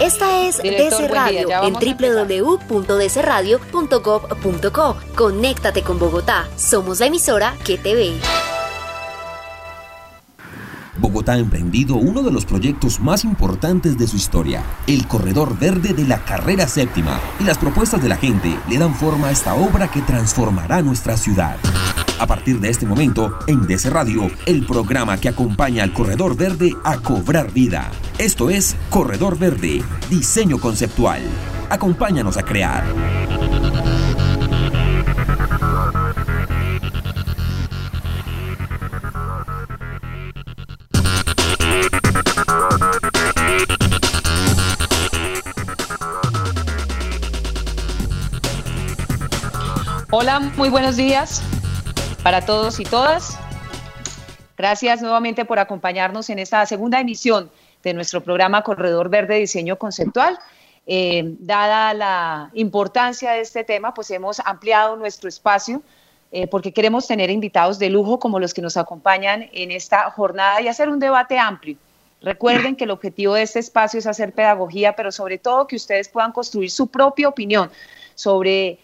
Esta es DC Radio en www.dcradio.gov.co. Conéctate con Bogotá. Somos la emisora que te ve. Bogotá ha emprendido uno de los proyectos más importantes de su historia, el Corredor Verde de la Carrera Séptima, y las propuestas de la gente le dan forma a esta obra que transformará nuestra ciudad. A partir de este momento, en DC Radio, el programa que acompaña al Corredor Verde a cobrar vida. Esto es Corredor Verde, diseño conceptual. Acompáñanos a crear. Hola, muy buenos días para todos y todas. Gracias nuevamente por acompañarnos en esta segunda emisión de nuestro programa Corredor Verde Diseño Conceptual. Eh, dada la importancia de este tema, pues hemos ampliado nuestro espacio eh, porque queremos tener invitados de lujo como los que nos acompañan en esta jornada y hacer un debate amplio. Recuerden que el objetivo de este espacio es hacer pedagogía, pero sobre todo que ustedes puedan construir su propia opinión sobre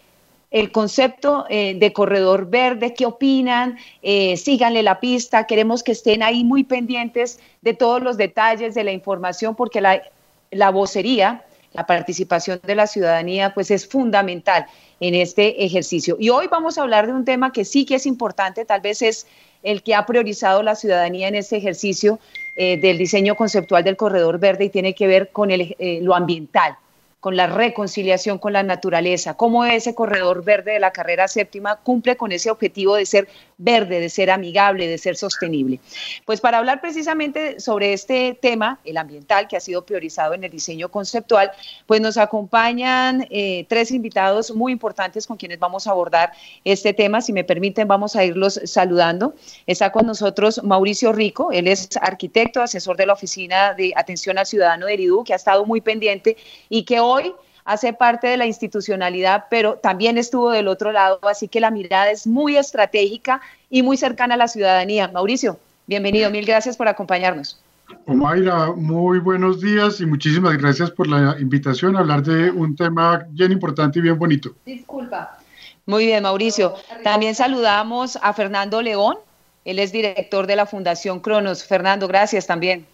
el concepto eh, de corredor verde, qué opinan, eh, síganle la pista, queremos que estén ahí muy pendientes de todos los detalles de la información porque la, la vocería, la participación de la ciudadanía, pues es fundamental en este ejercicio. Y hoy vamos a hablar de un tema que sí que es importante, tal vez es el que ha priorizado la ciudadanía en este ejercicio eh, del diseño conceptual del corredor verde y tiene que ver con el, lo ambiental con la reconciliación con la naturaleza, cómo ese corredor verde de la carrera séptima cumple con ese objetivo de ser verde, de ser amigable, de ser sostenible. Pues para hablar precisamente sobre este tema, el ambiental, que ha sido priorizado en el diseño conceptual, pues nos acompañan eh, tres invitados muy importantes con quienes vamos a abordar este tema. Si me permiten, vamos a irlos saludando. Está con nosotros Mauricio Rico, él es arquitecto, asesor de la Oficina de Atención al Ciudadano de ERIDU, que ha estado muy pendiente y que hoy hace parte de la institucionalidad, pero también estuvo del otro lado, así que la mirada es muy estratégica y muy cercana a la ciudadanía. Mauricio, bienvenido, mil gracias por acompañarnos. Omaira, muy buenos días y muchísimas gracias por la invitación a hablar de un tema bien importante y bien bonito. Disculpa. Muy bien, Mauricio. También saludamos a Fernando León, él es director de la Fundación Cronos. Fernando, gracias también.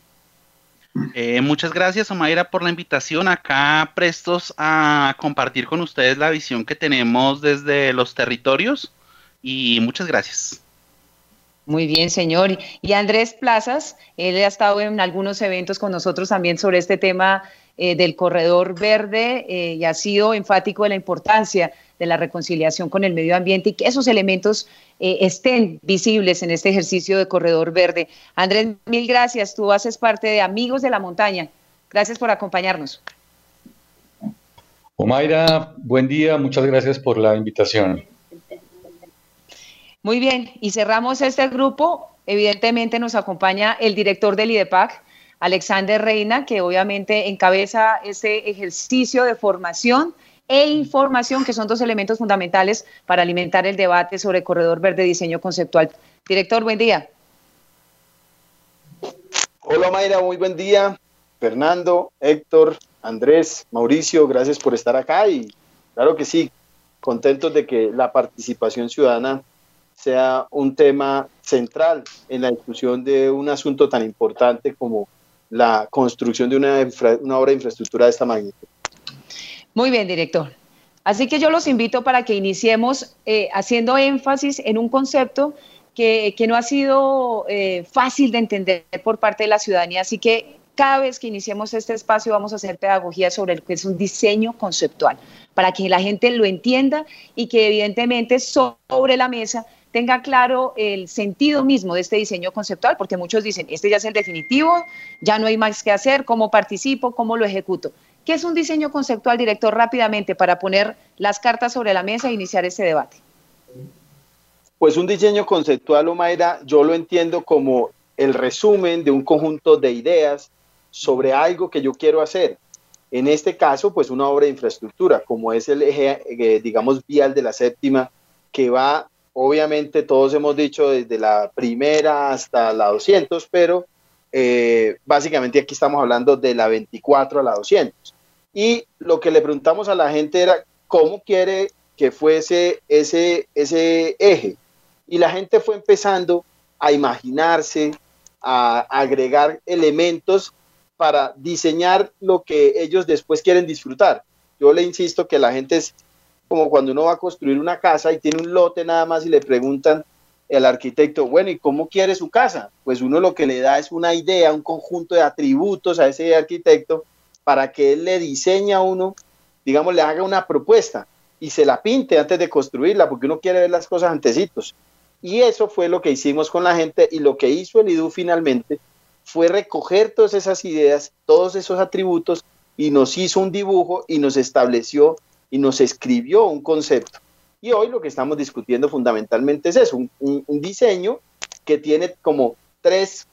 Eh, muchas gracias, Omaira, por la invitación. Acá prestos a compartir con ustedes la visión que tenemos desde los territorios y muchas gracias. Muy bien, señor. Y Andrés Plazas, él ha estado en algunos eventos con nosotros también sobre este tema eh, del corredor verde eh, y ha sido enfático de la importancia de la reconciliación con el medio ambiente y que esos elementos eh, estén visibles en este ejercicio de corredor verde. Andrés, mil gracias. Tú haces parte de Amigos de la Montaña. Gracias por acompañarnos. Omaira, buen día. Muchas gracias por la invitación. Muy bien, y cerramos este grupo. Evidentemente nos acompaña el director del IDEPAC, Alexander Reina, que obviamente encabeza este ejercicio de formación e información, que son dos elementos fundamentales para alimentar el debate sobre Corredor Verde Diseño Conceptual. Director, buen día. Hola Mayra, muy buen día. Fernando, Héctor, Andrés, Mauricio, gracias por estar acá y claro que sí, contentos de que la participación ciudadana sea un tema central en la discusión de un asunto tan importante como la construcción de una, obra de infraestructura de esta magnitud. Muy bien, director. Así que yo los invito para que iniciemos eh, haciendo énfasis en un concepto que, no ha sido eh, fácil de entender por parte de la ciudadanía. Así que cada vez que iniciemos este espacio vamos a hacer pedagogía sobre lo que es un diseño conceptual, para que la gente lo entienda y que evidentemente sobre la mesa tenga claro el sentido mismo de este diseño conceptual, porque muchos dicen, este ya es el definitivo, ya no hay más que hacer, cómo participo, cómo lo ejecuto. ¿Qué es un diseño conceptual, director, rápidamente para poner las cartas sobre la mesa e iniciar ese debate? Pues un diseño conceptual, Omaira, yo lo entiendo como el resumen de un conjunto de ideas sobre algo que yo quiero hacer. En este caso, pues una obra de infraestructura, como es el eje, eh, digamos, vial de la séptima, que va, obviamente, todos hemos dicho, desde la primera hasta la 200, pero eh, básicamente aquí estamos hablando de la 24 a la 200. Y lo que le preguntamos a la gente era cómo quiere que fuese ese, ese eje. Y la gente fue empezando a imaginarse, a agregar elementos para diseñar lo que ellos después quieren disfrutar. Yo le insisto que la gente es como cuando uno va a construir una casa y tiene un lote nada más y le preguntan al arquitecto, bueno, ¿y cómo quiere su casa? Pues uno lo que le da es una idea, un conjunto de atributos a ese arquitecto para que él le diseñe a uno, digamos, le haga una propuesta y se la pinte antes de construirla, porque uno quiere ver las cosas antecitos. Y eso fue lo que hicimos con la gente y lo que hizo el IDU finalmente fue recoger todas esas ideas, todos esos atributos y nos hizo un dibujo y nos estableció y nos escribió un concepto. Y hoy lo que estamos discutiendo fundamentalmente es eso, un, diseño que tiene como tres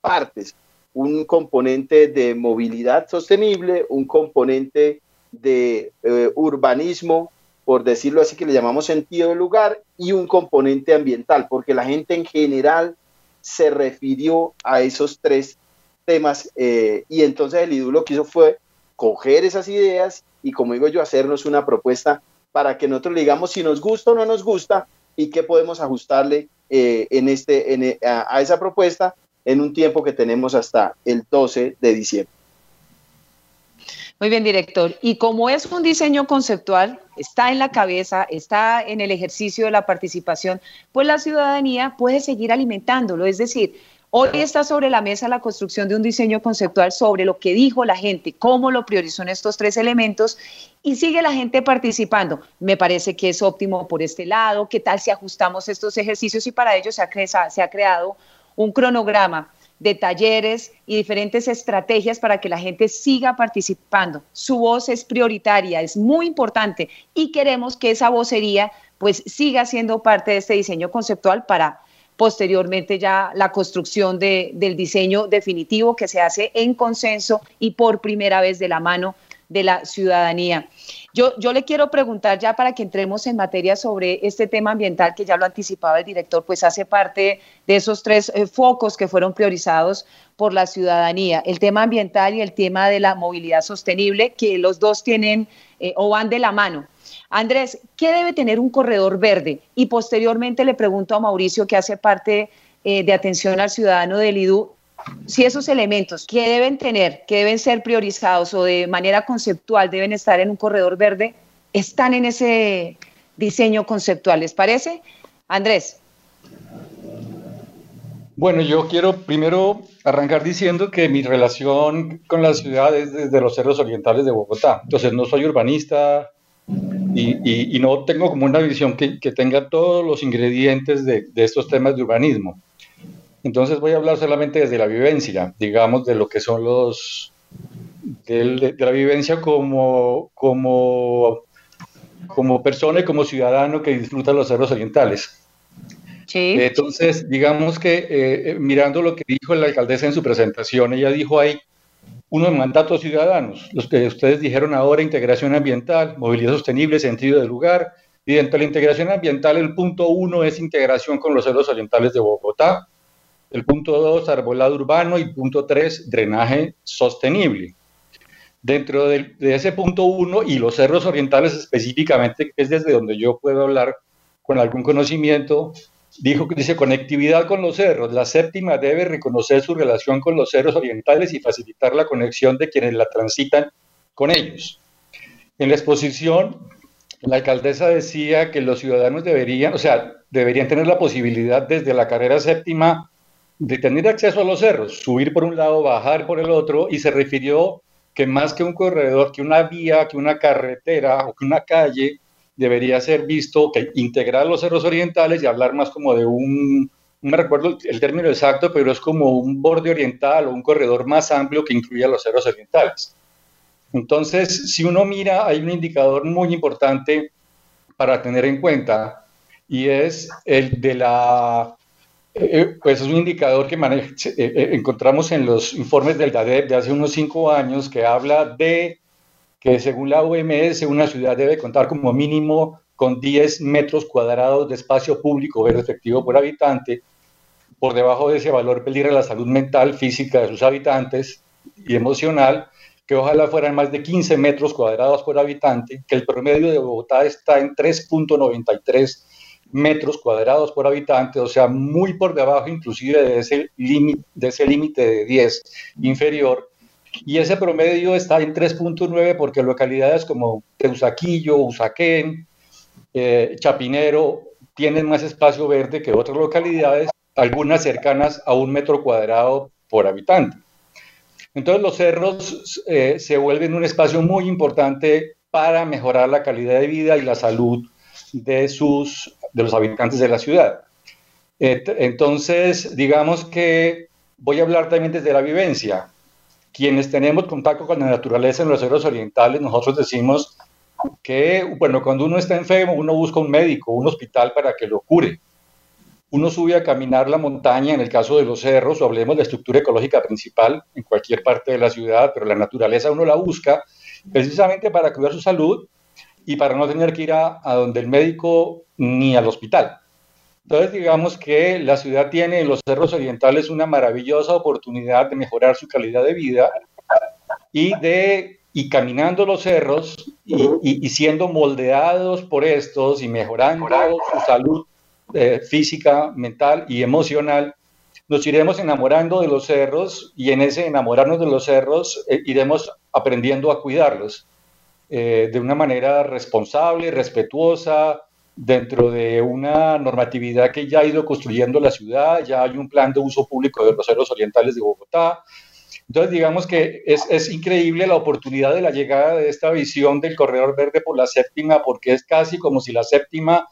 partes, un componente de movilidad sostenible, un componente de eh, urbanismo, por decirlo así, que le llamamos sentido del lugar, y un componente ambiental, porque la gente en general se refirió a esos tres temas eh, y entonces el IDU lo que hizo fue coger esas ideas y como digo yo, hacernos una propuesta para que nosotros le digamos si nos gusta o no nos gusta y qué podemos ajustarle eh, en este, a esa propuesta en un tiempo que tenemos hasta el 12 de diciembre. Muy bien, director. Y como es un diseño conceptual, está en la cabeza, está en el ejercicio de la participación, pues la ciudadanía puede seguir alimentándolo. Es decir, hoy está sobre la mesa la construcción de un diseño conceptual sobre lo que dijo la gente, cómo lo priorizó en estos tres elementos y sigue la gente participando. Me parece que es óptimo por este lado. ¿Qué tal si ajustamos estos ejercicios? Y para ello se ha, se ha creado un cronograma de talleres y diferentes estrategias para que la gente siga participando. Su voz es prioritaria, es muy importante y queremos que esa vocería pues siga siendo parte de este diseño conceptual para posteriormente ya la construcción de, del diseño definitivo que se hace en consenso y por primera vez de la mano de la ciudadanía. Yo, yo le quiero preguntar ya para que entremos en materia sobre este tema ambiental que ya lo anticipaba el director, pues hace parte de esos tres eh, focos que fueron priorizados por la ciudadanía, el tema ambiental y el tema de la movilidad sostenible, que los dos tienen eh, o van de la mano. Andrés, ¿qué debe tener un corredor verde? Y posteriormente le pregunto a Mauricio, que hace parte eh, de atención al ciudadano del IDU, si esos elementos que deben tener, que deben ser priorizados o de manera conceptual deben estar en un corredor verde, están en ese diseño conceptual. ¿Les parece? Andrés. Bueno, yo quiero primero arrancar diciendo que mi relación con la ciudad es desde los cerros orientales de Bogotá. Entonces, no soy urbanista y, no tengo como una visión que, tenga todos los ingredientes de estos temas de urbanismo. Entonces voy a hablar solamente desde la vivencia, digamos, de lo que son los, de, la vivencia como, como, como persona y como ciudadano que disfruta los cerros orientales. Sí. Entonces, digamos que eh, eh, mirando lo que dijo la alcaldesa en su presentación, ella dijo ahí unos mandatos ciudadanos, los que ustedes dijeron ahora, integración ambiental, movilidad sostenible, sentido del lugar, y dentro de la integración ambiental el punto uno es integración con los cerros orientales de Bogotá, el punto 2, arbolado urbano. Y punto 3, drenaje sostenible. Dentro de, ese punto 1 y los cerros orientales específicamente, que es desde donde yo puedo hablar con algún conocimiento, dijo que dice conectividad con los cerros. La séptima debe reconocer su relación con los cerros orientales y facilitar la conexión de quienes la transitan con ellos. En la exposición, la alcaldesa decía que los ciudadanos deberían, o sea, deberían tener la posibilidad desde la carrera séptima de tener acceso a los cerros, subir por un lado, bajar por el otro, y se refirió que más que un corredor, que una vía, que una carretera o que una calle, debería ser visto que integrar los cerros orientales y hablar más como de un, no me recuerdo el término exacto, pero es como un borde oriental o un corredor más amplio que incluya los cerros orientales. Entonces, si uno mira, hay un indicador muy importante para tener en cuenta y es el de la eh, pues es un indicador que eh, eh, encontramos en los informes del DADEP de hace unos cinco años que habla de que según la OMS una ciudad debe contar como mínimo con 10 metros cuadrados de espacio público verde efectivo por habitante, por debajo de ese valor peligra la salud mental, física de sus habitantes y emocional, que ojalá fueran más de 15 metros cuadrados por habitante, que el promedio de Bogotá está en 3.93 metros cuadrados por habitante, o sea, muy por debajo inclusive de ese límite de, de 10 inferior, y ese promedio está en 3.9 porque localidades como Teusaquillo, Usaquén, eh, Chapinero tienen más espacio verde que otras localidades, algunas cercanas a un metro cuadrado por habitante. Entonces los cerros eh, se vuelven un espacio muy importante para mejorar la calidad de vida y la salud de, sus, de los habitantes de la ciudad. Entonces, digamos que voy a hablar también desde la vivencia. Quienes tenemos contacto con la naturaleza en los cerros orientales, nosotros decimos que, bueno, cuando uno está enfermo, uno busca un médico, un hospital para que lo cure. Uno sube a caminar la montaña, en el caso de los cerros, o hablemos de la estructura ecológica principal en cualquier parte de la ciudad, pero la naturaleza uno la busca precisamente para cuidar su salud y para no tener que ir a, a donde el médico ni al hospital. Entonces, digamos que la ciudad tiene en los cerros orientales una maravillosa oportunidad de mejorar su calidad de vida y de y caminando los cerros y, siendo moldeados por estos y mejorando su salud eh, física, mental y emocional, nos iremos enamorando de los cerros y en ese enamorarnos de los cerros eh, iremos aprendiendo a cuidarlos eh, de una manera responsable, respetuosa, dentro de una normatividad que ya ha ido construyendo la ciudad, ya hay un plan de uso público de los cerros orientales de Bogotá, entonces, digamos que es, es, increíble la oportunidad de la llegada de esta visión del corredor verde por la séptima, porque es casi como si la séptima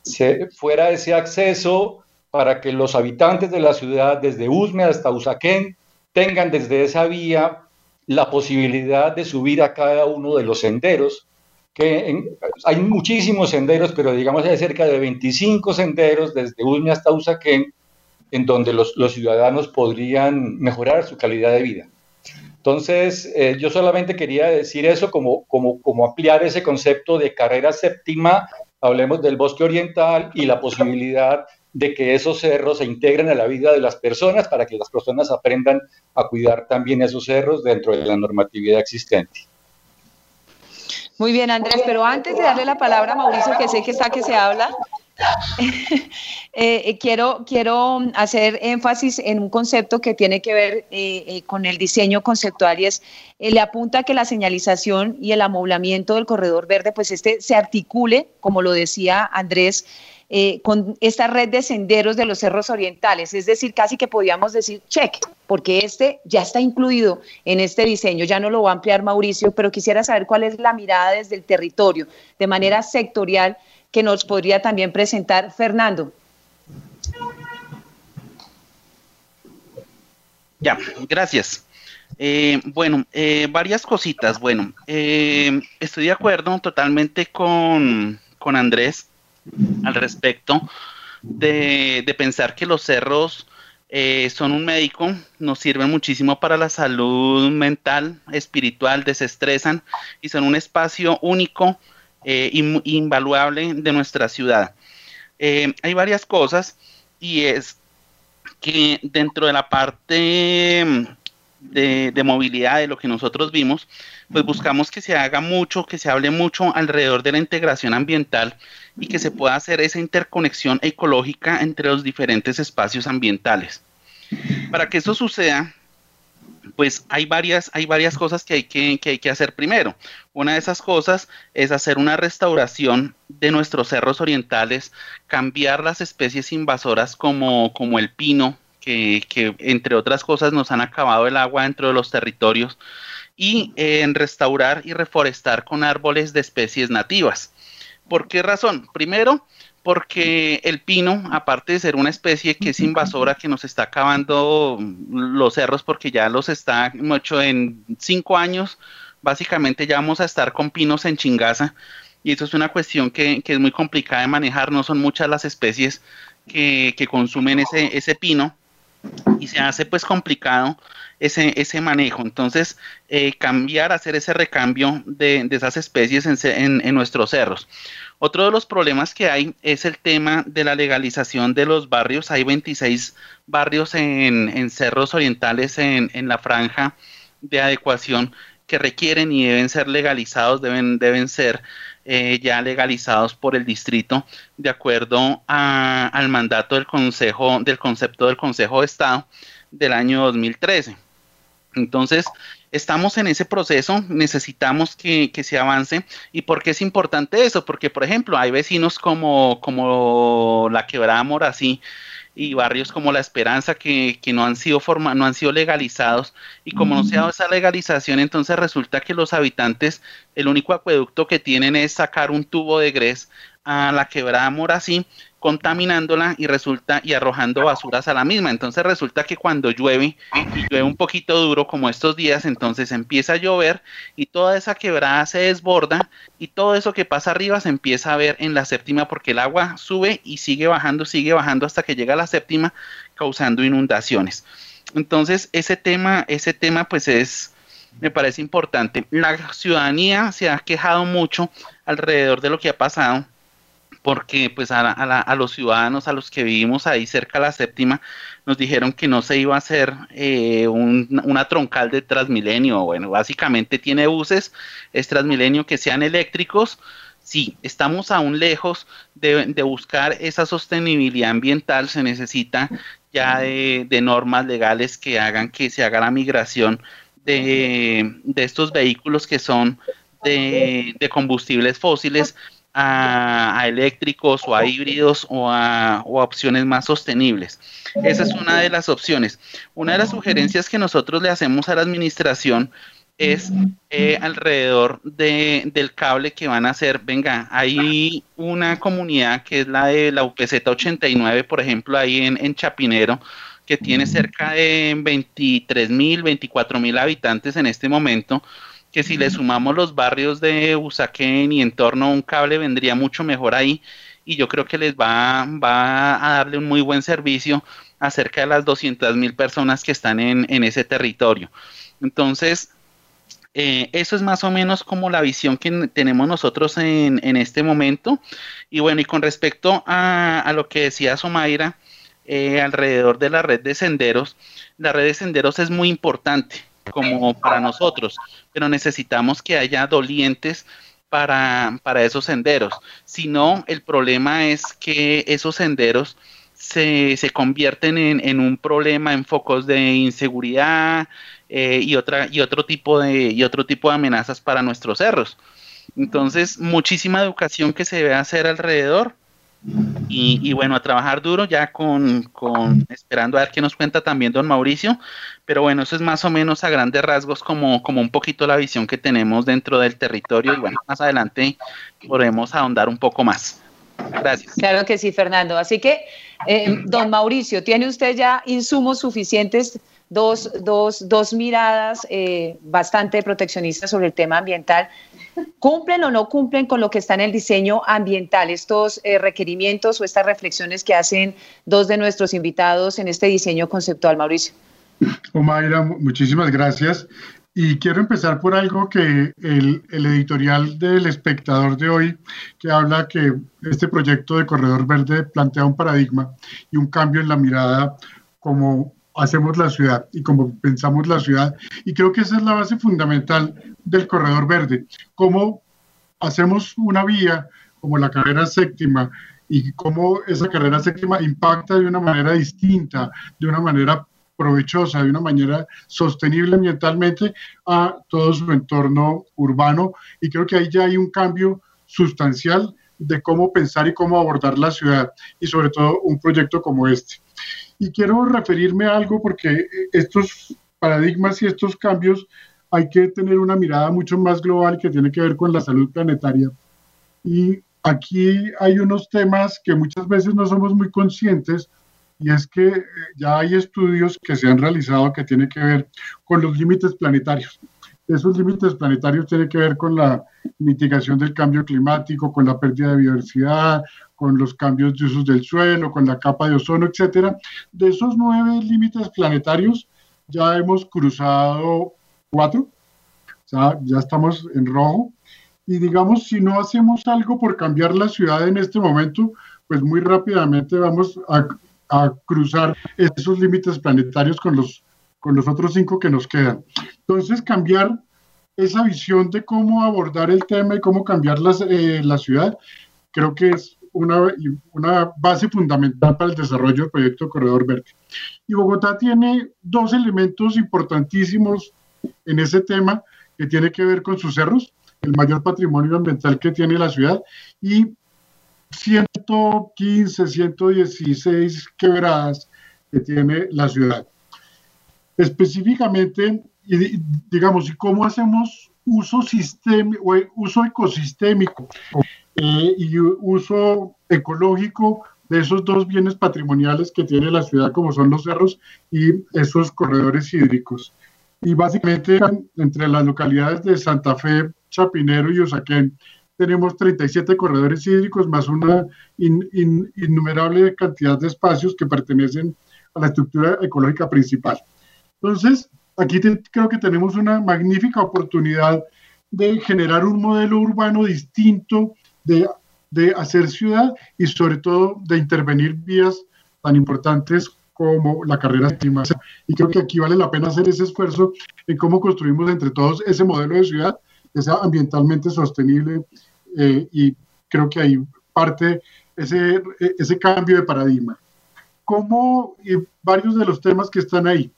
se, fuera ese acceso para que los habitantes de la ciudad, desde Usme hasta Usaquén, tengan desde esa vía la posibilidad de subir a cada uno de los senderos, que hay muchísimos senderos, pero digamos hay cerca de 25 senderos desde Usme hasta Usaquén, en donde los, ciudadanos podrían mejorar su calidad de vida. Entonces, eh, yo solamente quería decir eso como, como, como ampliar ese concepto de carrera séptima, hablemos del bosque oriental y la posibilidad de que esos cerros se integren a la vida de las personas para que las personas aprendan a cuidar también esos cerros dentro de la normatividad existente. Muy bien, Andrés, pero antes de darle la palabra a Mauricio, que sé que está que se habla, Eh, eh, quiero, quiero hacer énfasis en un concepto que tiene que ver eh, con el diseño conceptual y es, le apunta que la señalización y el amoblamiento del corredor verde, pues este se articule, como lo decía Andrés, con esta red de senderos de los cerros orientales, es decir, casi que podíamos decir check, porque este ya está incluido en este diseño, ya no lo va a ampliar Mauricio, pero quisiera saber cuál es la mirada desde el territorio, de manera sectorial, que nos podría también presentar Fernando. Ya, gracias. Eh, bueno, eh, varias cositas. Bueno, eh, estoy de acuerdo totalmente con, Andrés al respecto de, de, pensar que los cerros son un médico, nos sirven muchísimo para la salud mental, espiritual, desestresan y son un espacio único eh, invaluable de nuestra ciudad. Eh, hay varias cosas y es que dentro de la parte mm, de, movilidad de lo que nosotros vimos, pues buscamos que se haga mucho, que se hable mucho alrededor de la integración ambiental y que se pueda hacer esa interconexión ecológica entre los diferentes espacios ambientales. Para que eso suceda, pues hay varias, hay varias cosas que hay que, hay que hacer primero. Una de esas cosas es hacer una restauración de nuestros cerros orientales, cambiar las especies invasoras como, como el pino, que, entre otras cosas nos han acabado el agua dentro de los territorios, y en restaurar y reforestar con árboles de especies nativas. ¿Por qué razón? Primero, porque el pino, aparte de ser una especie que es invasora, que nos está acabando los cerros porque ya los está mucho en cinco años, básicamente ya vamos a estar con pinos en chingaza y eso es una cuestión que, es muy complicada de manejar, no son muchas las especies que, consumen ese, ese pino y se hace pues complicado ese, ese manejo. Entonces, eh, cambiar, hacer ese recambio de, esas especies en, en, nuestros cerros. Otro de los problemas que hay es el tema de la legalización de los barrios. Hay 26 barrios en, cerros orientales en, la franja de adecuación que requieren y deben ser legalizados, deben, deben ser eh, ya legalizados por el distrito de acuerdo al mandato del consejo del concepto del Consejo de Estado del año 2013. Entonces, estamos en ese proceso, necesitamos que, se avance. ¿Y por qué es importante eso? Porque, por ejemplo, hay vecinos como, como la Quebrada Morací y barrios como La Esperanza que, no han sido forma, no han sido legalizados y como no se ha dado esa legalización entonces resulta que los habitantes el único acueducto que tienen es sacar un tubo de gres a la quebrada Morací contaminándola y resulta y arrojando basuras a la misma. Entonces resulta que cuando llueve y llueve un poquito duro como estos días, entonces empieza a llover y toda esa quebrada se desborda y todo eso que pasa arriba se empieza a ver en la séptima porque el agua sube y sigue bajando, sigue bajando hasta que llega a la séptima causando inundaciones. Entonces ese tema, ese tema pues es me parece importante. La ciudadanía se ha quejado mucho alrededor de lo que ha pasado porque pues a, los ciudadanos, a los que vivimos ahí cerca de la séptima, nos dijeron que no se iba a hacer eh, una troncal de Transmilenio. Bueno, básicamente tiene buses, es Transmilenio que sean eléctricos. Sí, estamos aún lejos de, buscar esa sostenibilidad ambiental, se necesita ya de, normas legales que hagan que se haga la migración de, estos vehículos que son de combustibles fósiles a, eléctricos o a híbridos o a, opciones más sostenibles. Esa es una de las opciones. Una de las sugerencias que nosotros le hacemos a la administración es eh, alrededor de, del cable que van a hacer. Venga, hay una comunidad que es la de la UPZ 89, por ejemplo, ahí en, en Chapinero, que tiene cerca de 23 mil, 24 mil habitantes en este momento que si le sumamos los barrios de Usaquén y en torno a un cable vendría mucho mejor ahí y yo creo que les va, va a darle un muy buen servicio a cerca de las 200 mil personas que están en, ese territorio. Entonces, eh, eso es más o menos como la visión que tenemos nosotros en, este momento. Y bueno, y con respecto a, lo que decía Somaira eh, alrededor de la red de senderos, la red de senderos es muy importante como para nosotros, pero necesitamos que haya dolientes para, esos senderos. Si no, el problema es que esos senderos se, convierten en, un problema en focos de inseguridad eh, y, otra, y, otro tipo de, y otro tipo de amenazas para nuestros cerros. Entonces, muchísima educación que se debe hacer alrededor y, bueno, a trabajar duro ya con, esperando a ver qué nos cuenta también don Mauricio, pero bueno, eso es más o menos a grandes rasgos como, como un poquito la visión que tenemos dentro del territorio y bueno, más adelante podremos ahondar un poco más. Gracias. Claro que sí, Fernando. Así que, eh, don Mauricio, ¿tiene usted ya insumos suficientes dos, dos, dos miradas eh, bastante proteccionistas sobre el tema ambiental. ¿Cumplen o no cumplen con lo que está en el diseño ambiental, estos eh, requerimientos o estas reflexiones que hacen dos de nuestros invitados en este diseño conceptual, Mauricio? Omaira, muchísimas gracias. Y quiero empezar por algo que el, el, editorial del espectador de hoy, que habla que este proyecto de Corredor Verde plantea un paradigma y un cambio en la mirada como hacemos la ciudad y como pensamos la ciudad. Y creo que esa es la base fundamental del corredor verde. Cómo hacemos una vía como la carrera séptima y cómo esa carrera séptima impacta de una manera distinta, de una manera provechosa, de una manera sostenible ambientalmente a todo su entorno urbano. Y creo que ahí ya hay un cambio sustancial de cómo pensar y cómo abordar la ciudad y sobre todo un proyecto como este. Y quiero referirme a algo porque estos paradigmas y estos cambios hay que tener una mirada mucho más global que tiene que ver con la salud planetaria. Y aquí hay unos temas que muchas veces no somos muy conscientes y es que ya hay estudios que se han realizado que tienen que ver con los límites planetarios. Esos límites planetarios tienen que ver con la mitigación del cambio climático, con la pérdida de biodiversidad, con los cambios de usos del suelo, con la capa de ozono, etcétera. De esos nueve límites planetarios, ya hemos cruzado cuatro, o sea, ya estamos en rojo, Y digamos, si no hacemos algo por cambiar la ciudad en este momento, pues muy rápidamente vamos a, cruzar esos límites planetarios con los, con los otros cinco que nos quedan. Entonces, cambiar esa visión de cómo abordar el tema y cómo cambiar eh, la ciudad, creo que es una, una base fundamental para el desarrollo del proyecto Corredor Verde. Y Bogotá tiene dos elementos importantísimos en ese tema que tiene que ver con sus cerros, el mayor patrimonio ambiental que tiene la ciudad y 115, 116 quebradas que tiene la ciudad. Específicamente, digamos, ¿y cómo hacemos uso, sistémico, uso ecosistémico eh, y uso ecológico de esos dos bienes patrimoniales que tiene la ciudad, como son los cerros y esos corredores hídricos? Y básicamente entre las localidades de Santa Fe, Chapinero y Usaquén tenemos 37 corredores hídricos más una innumerable cantidad de espacios que pertenecen a la estructura ecológica principal. Entonces, aquí creo que tenemos una magnífica oportunidad de generar un modelo urbano distinto, de, hacer ciudad y sobre todo de intervenir vías tan importantes como la carrera séptima. Y creo que aquí vale la pena hacer ese esfuerzo en cómo construimos entre todos ese modelo de ciudad que sea ambientalmente sostenible eh, y creo que ahí parte ese, ese cambio de paradigma. Como varios de los temas que están ahí.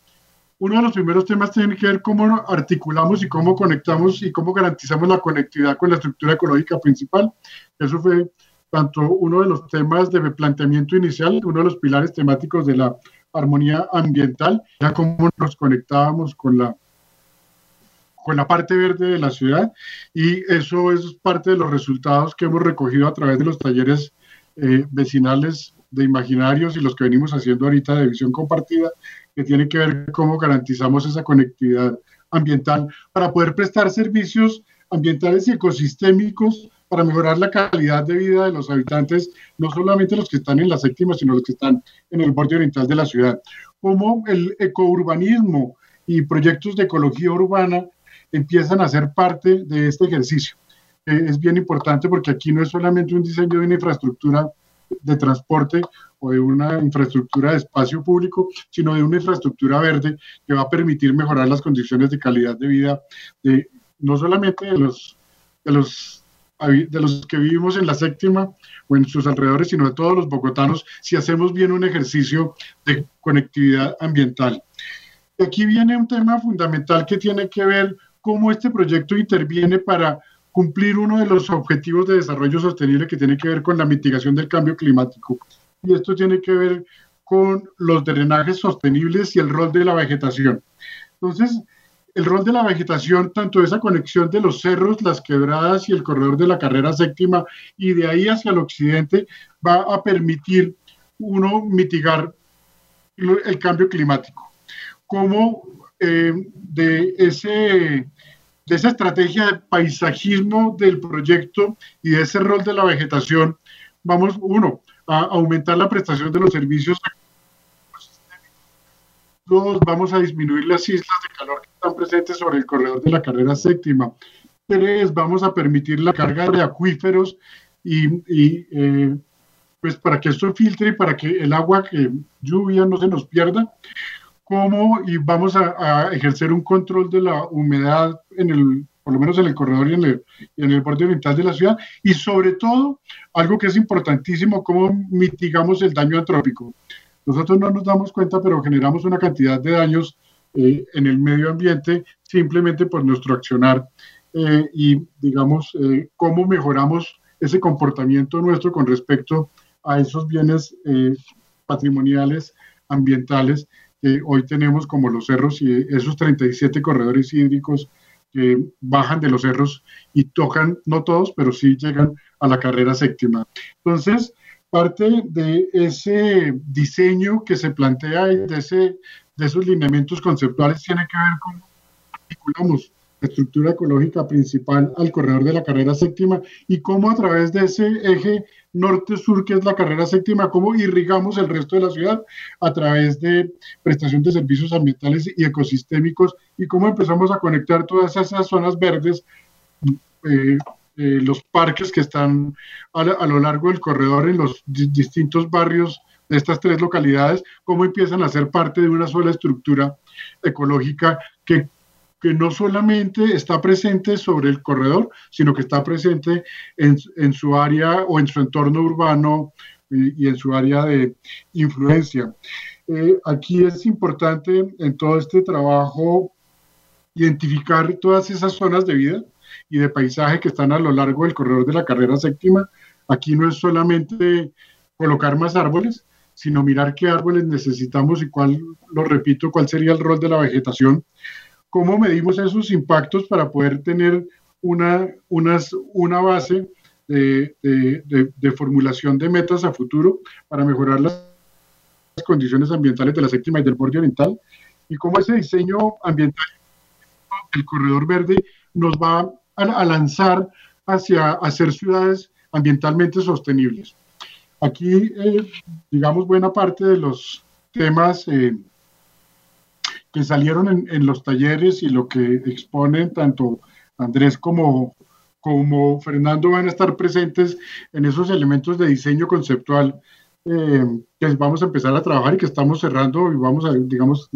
Uno de los primeros temas tiene que ver cómo articulamos y cómo conectamos y cómo garantizamos la conectividad con la estructura ecológica principal. Eso fue tanto uno de los temas de planteamiento inicial, uno de los pilares temáticos de la armonía ambiental, ya cómo nos conectábamos con la con la parte verde de la ciudad y eso es parte de los resultados que hemos recogido a través de los talleres eh, vecinales de imaginarios y los que venimos haciendo ahorita de visión compartida, que tiene que ver cómo garantizamos esa conectividad ambiental para poder prestar servicios ambientales y ecosistémicos para mejorar la calidad de vida de los habitantes, no solamente los que están en la séptima, sino los que están en el borde oriental de la ciudad. Como el ecourbanismo y proyectos de ecología urbana empiezan a ser parte de este ejercicio. es bien importante porque aquí no es solamente un diseño de una infraestructura de transporte o de una infraestructura de espacio público, sino de una infraestructura verde que va a permitir mejorar las condiciones de calidad de vida de no solamente de los, de los, de los que vivimos en la séptima o en sus alrededores, sino de todos los bogotanos, si hacemos bien un ejercicio de conectividad ambiental. Aquí viene un tema fundamental que tiene que ver cómo este proyecto interviene para cumplir uno de los objetivos de desarrollo sostenible que tiene que ver con la mitigación del cambio climático. Y esto tiene que ver con los drenajes sostenibles y el rol de la vegetación. Entonces, el rol de la vegetación, tanto esa conexión de los cerros, las quebradas y el corredor de la carrera séptima, y de ahí hacia el occidente, va a permitir uno mitigar el cambio climático. Como eh, de ese de esa estrategia de paisajismo del proyecto y de ese rol de la vegetación, vamos, uno, a aumentar la prestación de los servicios. Dos, vamos a disminuir las islas de calor que están presentes sobre el corredor de la carrera séptima. Tres, vamos a permitir la carga de acuíferos y, eh, pues para que esto filtre y para que el agua que lluvia no se nos pierda cómo y vamos a, ejercer un control de la humedad en el por lo menos en el corredor y en el, en el borde oriental de la ciudad, y sobre todo, algo que es importantísimo, cómo mitigamos el daño antrópico. Nosotros no nos damos cuenta, pero generamos una cantidad de daños eh, en el medio ambiente simplemente por nuestro accionar eh, y, digamos, eh, cómo mejoramos ese comportamiento nuestro con respecto a esos bienes patrimoniales, ambientales, que hoy tenemos como los cerros y esos 37 corredores hídricos que bajan de los cerros y tocan, no todos, pero sí llegan a la carrera séptima. Entonces, parte de ese diseño que se plantea y de, ese, de esos lineamientos conceptuales tiene que ver con la estructura ecológica principal al corredor de la carrera séptima y cómo a través de ese eje norte-sur, que es la carrera séptima, cómo irrigamos el resto de la ciudad a través de prestación de servicios ambientales y ecosistémicos y cómo empezamos a conectar todas esas zonas verdes eh, eh, los parques que están a, lo largo del corredor en los distintos barrios de estas tres localidades, cómo empiezan a ser parte de una sola estructura ecológica que, no solamente está presente sobre el corredor, sino que está presente en, su área o en su entorno urbano y, y en su área de influencia. Eh, aquí es importante en todo este trabajo identificar todas esas zonas de vida y de paisaje que están a lo largo del corredor de la carrera séptima. Aquí no es solamente colocar más árboles, sino mirar qué árboles necesitamos y cuál, lo repito, cuál sería el rol de la vegetación, cómo medimos esos impactos para poder tener una, una base de, de, formulación de metas a futuro para mejorar las condiciones ambientales de la séptima y del borde oriental y cómo ese diseño ambiental el corredor verde nos va a, lanzar hacia hacer ciudades ambientalmente sostenibles. Aquí, eh, digamos, buena parte de los temas eh, que salieron en, los talleres y lo que exponen tanto Andrés como, como Fernando van a estar presentes en esos elementos de diseño conceptual eh, que vamos a empezar a trabajar y que estamos cerrando y vamos a, digamos,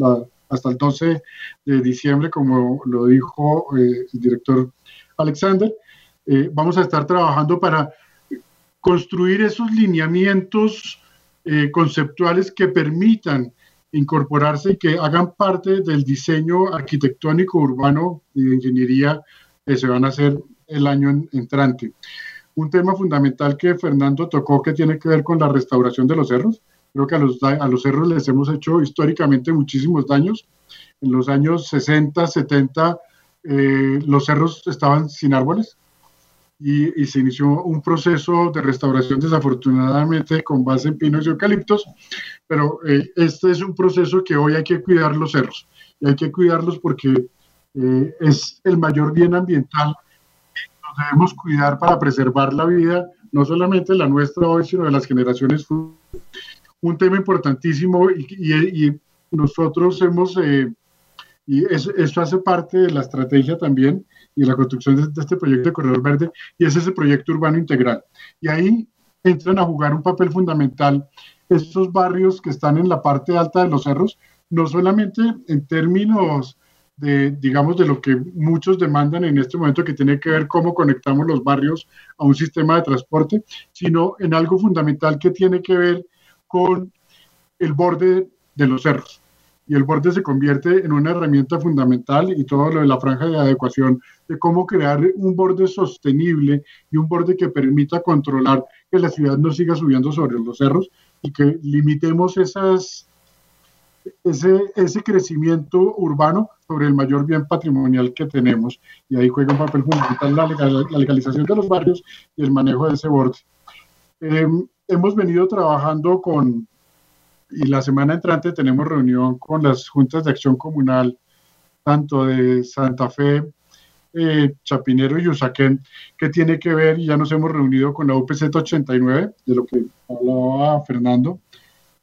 hasta el 12 de diciembre, como lo dijo el director Alexander. vamos a estar trabajando para construir esos lineamientos eh, conceptuales que permitan incorporarse y que hagan parte del diseño arquitectónico urbano y de ingeniería que se van a hacer el año entrante. Un tema fundamental que Fernando tocó que tiene que ver con la restauración de los cerros. Creo que a los, a los cerros les hemos hecho históricamente muchísimos daños. En los años 60, 70, eh, los cerros estaban sin árboles y, se inició un proceso de restauración desafortunadamente con base en pinos y eucaliptos, pero eh, este es un proceso que hoy hay que cuidar los cerros y hay que cuidarlos porque eh, es el mayor bien ambiental que nos debemos cuidar para preservar la vida, no solamente la nuestra hoy, sino de las generaciones futuras. Un tema importantísimo y, y, nosotros hemos, eh, y eso, eso hace parte de la estrategia también, y la construcción de, este proyecto de Corredor Verde, y es ese proyecto urbano integral. Y ahí entran a jugar un papel fundamental estos barrios que están en la parte alta de los cerros, no solamente en términos de, digamos, de lo que muchos demandan en este momento, que tiene que ver cómo conectamos los barrios a un sistema de transporte, sino en algo fundamental que tiene que ver con el borde de los cerros y el borde se convierte en una herramienta fundamental y todo lo de la franja de adecuación de cómo crear un borde sostenible y un borde que permita controlar que la ciudad no siga subiendo sobre los cerros y que limitemos esas, ese, ese crecimiento urbano sobre el mayor bien patrimonial que tenemos. Y ahí juega un papel fundamental la, legalización de los barrios y el manejo de ese borde. Em, hemos venido trabajando con y la semana entrante tenemos reunión con las juntas de acción comunal, tanto de Santa Fe, eh, Chapinero y Usaquén, que tiene que ver, y ya nos hemos reunido con la UPZ 89, de lo que hablaba Fernando,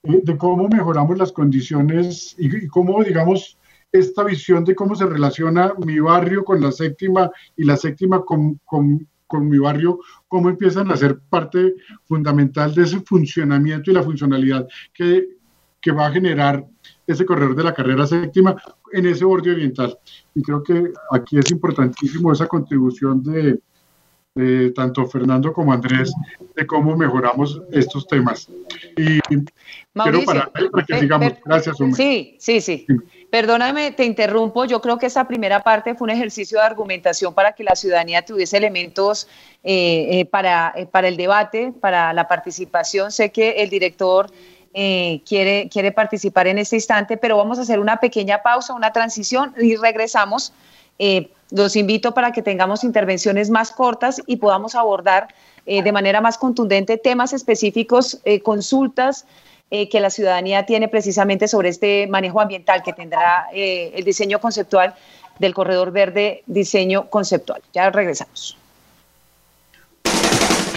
eh, de cómo mejoramos las condiciones y, cómo, digamos, esta visión de cómo se relaciona mi barrio con la séptima y la séptima con, con, con mi barrio, cómo empiezan a ser parte fundamental de ese funcionamiento y la funcionalidad que, que va a generar ese corredor de la carrera séptima en ese borde oriental. Y creo que aquí es importantísimo esa contribución de, tanto Fernando como Andrés de cómo mejoramos estos temas. Y quiero para, que sigamos. Gracias, Sí, sí, sí. Perdóname, te interrumpo. Yo creo que esa primera parte fue un ejercicio de argumentación para que la ciudadanía tuviese elementos eh, eh, para, eh, para el debate, para la participación. Sé que el director eh, quiere, quiere participar en este instante, pero vamos a hacer una pequeña pausa, una transición y regresamos. Eh, los invito para que tengamos intervenciones más cortas y podamos abordar eh, de manera más contundente temas específicos, consultas que la ciudadanía tiene precisamente sobre este manejo ambiental que tendrá el diseño conceptual del corredor verde, diseño conceptual. Ya regresamos.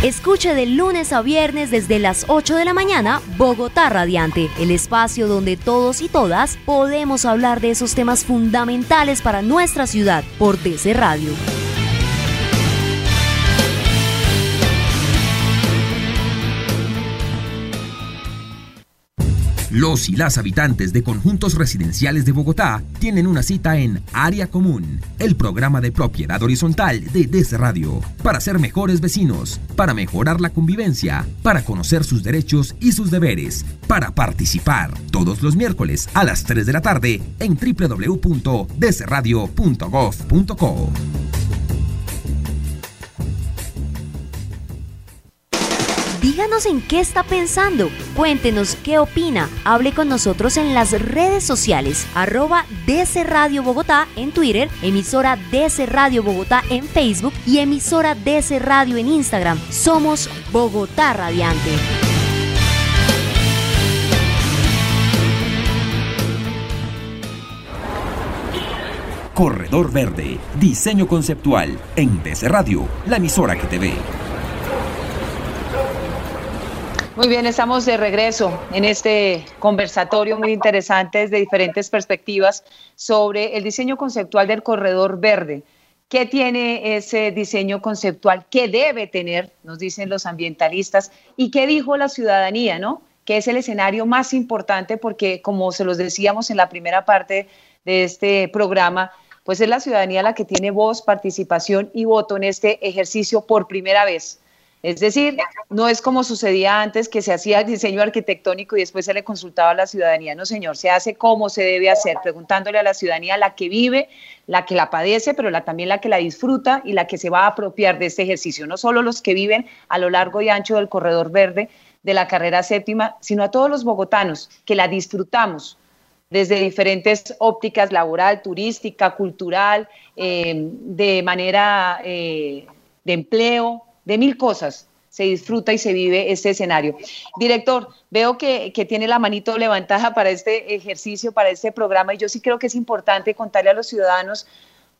Escuche de lunes a viernes desde las 8 de la mañana Bogotá Radiante, el espacio donde todos y todas podemos hablar de esos temas fundamentales para nuestra ciudad por DC Radio. Los y las habitantes de conjuntos residenciales de Bogotá tienen una cita en Área Común, el programa de propiedad horizontal de DC Radio, para ser mejores vecinos, para mejorar la convivencia, para conocer sus derechos y sus deberes, para participar todos los miércoles a las 3 de la tarde en www.dcradio.gov.co. Díganos en qué está pensando, cuéntenos qué opina, hable con nosotros en las redes sociales, arroba DC Radio Bogotá en Twitter, emisora DC Radio Bogotá en Facebook y emisora DC Radio en Instagram. Somos Bogotá Radiante. Corredor Verde, diseño conceptual en DC Radio, la emisora que te ve. Muy bien, estamos de regreso en este conversatorio muy interesante desde diferentes perspectivas sobre el diseño conceptual del corredor verde. ¿Qué tiene ese diseño conceptual? ¿Qué debe tener? Nos dicen los ambientalistas. ¿Y qué dijo la ciudadanía, no? Que es el escenario más importante porque, como se los decíamos en la primera parte de este programa, pues es la ciudadanía la que tiene voz, participación y voto en este ejercicio por primera vez. Es decir, no es como sucedía antes que se hacía el diseño arquitectónico y después se le consultaba a la ciudadanía. No, señor, se hace como se debe hacer, preguntándole a la ciudadanía la que vive, la que la padece, pero también la que la disfruta y la que se va a apropiar de este ejercicio. No solo los que viven a lo largo y ancho del corredor verde de la carrera séptima, sino a todos los bogotanos que la disfrutamos desde diferentes ópticas laboral, turística, cultural, eh, de manera eh, de empleo, de mil cosas se disfruta y se vive este escenario. Director, veo que, tiene la manito levantada para este ejercicio, para este programa, y yo sí creo que es importante contarle a los ciudadanos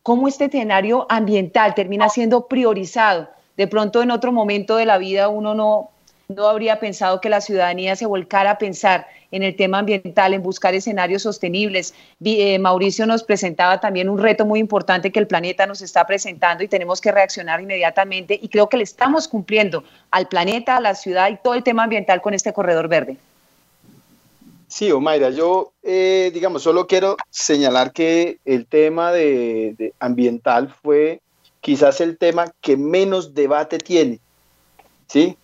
cómo este escenario ambiental termina siendo priorizado. De pronto en otro momento de la vida uno no, no habría pensado que la ciudadanía se volcara a pensar en el tema ambiental, en buscar escenarios sostenibles. Eh, Mauricio nos presentaba también un reto muy importante que el planeta nos está presentando y tenemos que reaccionar inmediatamente y creo que le estamos cumpliendo al planeta, a la ciudad y todo el tema ambiental con este corredor verde. Sí, Omaira, yo, eh, digamos, solo quiero señalar que el tema de ambiental fue quizás el tema que menos debate tiene, ¿sí?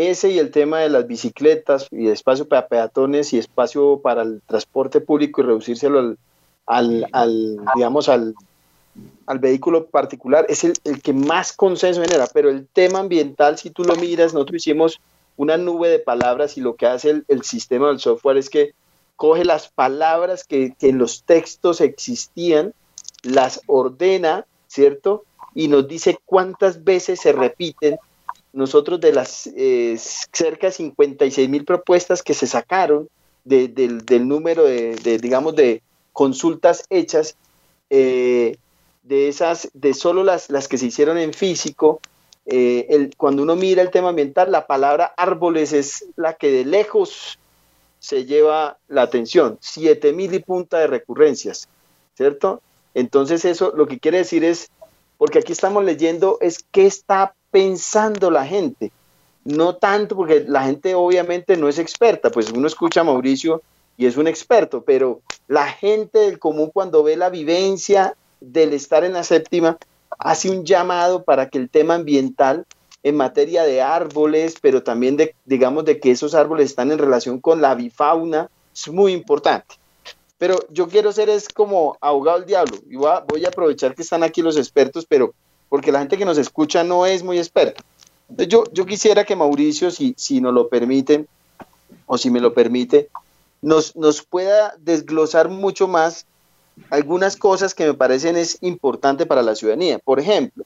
Ese y el tema de las bicicletas y espacio para peatones y espacio para el transporte público y reducírselo al, al, digamos, al, al, vehículo particular es el, el, que más consenso genera. Pero el tema ambiental, si tú lo miras, nosotros hicimos una nube de palabras y lo que hace el, el sistema del software es que coge las palabras que, que en los textos existían, las ordena, ¿cierto? Y nos dice cuántas veces se repiten nosotros de las eh, cerca de 56 mil propuestas que se sacaron del, número de, digamos, de consultas hechas, eh, de esas, de solo las, las que se hicieron en físico, eh, cuando uno mira el tema ambiental, la palabra árboles es la que de lejos se lleva la atención, 7 mil y punta de recurrencias, ¿cierto? Entonces eso lo que quiere decir es, porque aquí estamos leyendo es qué está pensando la gente. No tanto porque la gente obviamente no es experta, pues uno escucha a Mauricio y es un experto, pero la gente del común cuando ve la vivencia del estar en la séptima, hace un llamado para que el tema ambiental en materia de árboles, pero también de, digamos, de que esos árboles están en relación con la bifauna, es muy importante. Pero yo quiero ser es como abogado del diablo, voy a aprovechar que están aquí los expertos, pero porque la gente que nos escucha no es muy experta. Yo, yo quisiera que Mauricio, si, si nos lo permite, o si me lo permite, nos, nos pueda desglosar mucho más algunas cosas que me parecen es importante para la ciudadanía. Por ejemplo,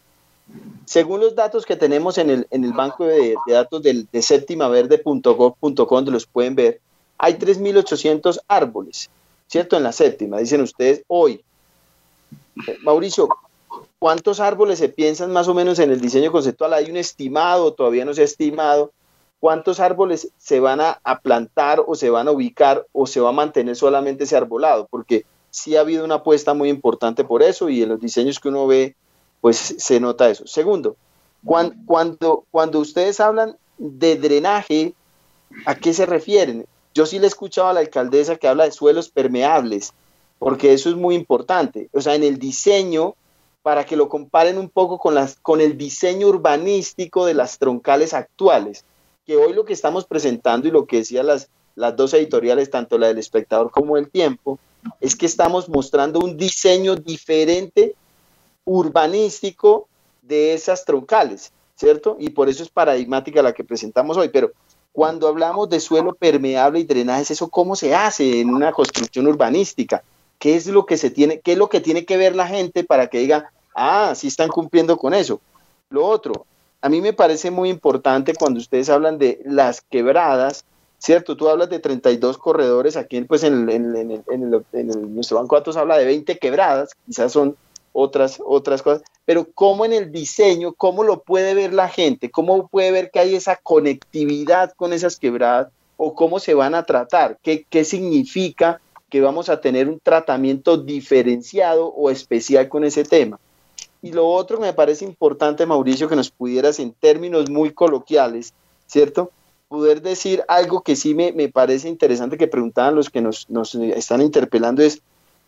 según los datos que tenemos en el, en el banco de, datos del, de séptimaverde.gov.com, donde los pueden ver, hay 3.800 árboles, ¿cierto? En la séptima, dicen ustedes hoy. Mauricio, ¿Cuántos árboles se piensan más o menos en el diseño conceptual? ¿Hay un estimado? ¿Todavía no se ha estimado? ¿Cuántos árboles se van a, plantar o se van a ubicar o se va a mantener solamente ese arbolado? Porque sí ha habido una apuesta muy importante por eso y en los diseños que uno ve, pues se nota eso. Segundo, cuando, cuando, cuando ustedes hablan de drenaje, ¿a qué se refieren? Yo sí le he escuchado a la alcaldesa que habla de suelos permeables, porque eso es muy importante. O sea, en el diseño, para que lo comparen un poco con, el diseño urbanístico de las troncales actuales, que hoy lo que estamos presentando y lo que decían las, las dos editoriales, tanto la del espectador como el tiempo, es que estamos mostrando un diseño diferente urbanístico de esas troncales, ¿cierto? Y por eso es paradigmática la que presentamos hoy. Pero cuando hablamos de suelo permeable y drenajes, ¿eso cómo se hace en una construcción urbanística? ¿Qué es lo que se tiene, qué es lo que tiene que ver la gente para que diga, ah, sí están cumpliendo con eso? Lo otro, a mí me parece muy importante cuando ustedes hablan de las quebradas, ¿cierto? Tú hablas de 32 corredores, aquí pues en, nuestro banco de datos habla de 20 quebradas, quizás son otras, otras cosas, pero cómo en el diseño, cómo lo puede ver la gente, cómo puede ver que hay esa conectividad con esas quebradas o cómo se van a tratar, qué, qué significa que vamos a tener un tratamiento diferenciado o especial con ese tema. Y lo otro que me parece importante, Mauricio, que nos pudieras en términos muy coloquiales, ¿cierto? Poder decir algo que sí me, me parece interesante que preguntaban los que nos, nos están interpelando es,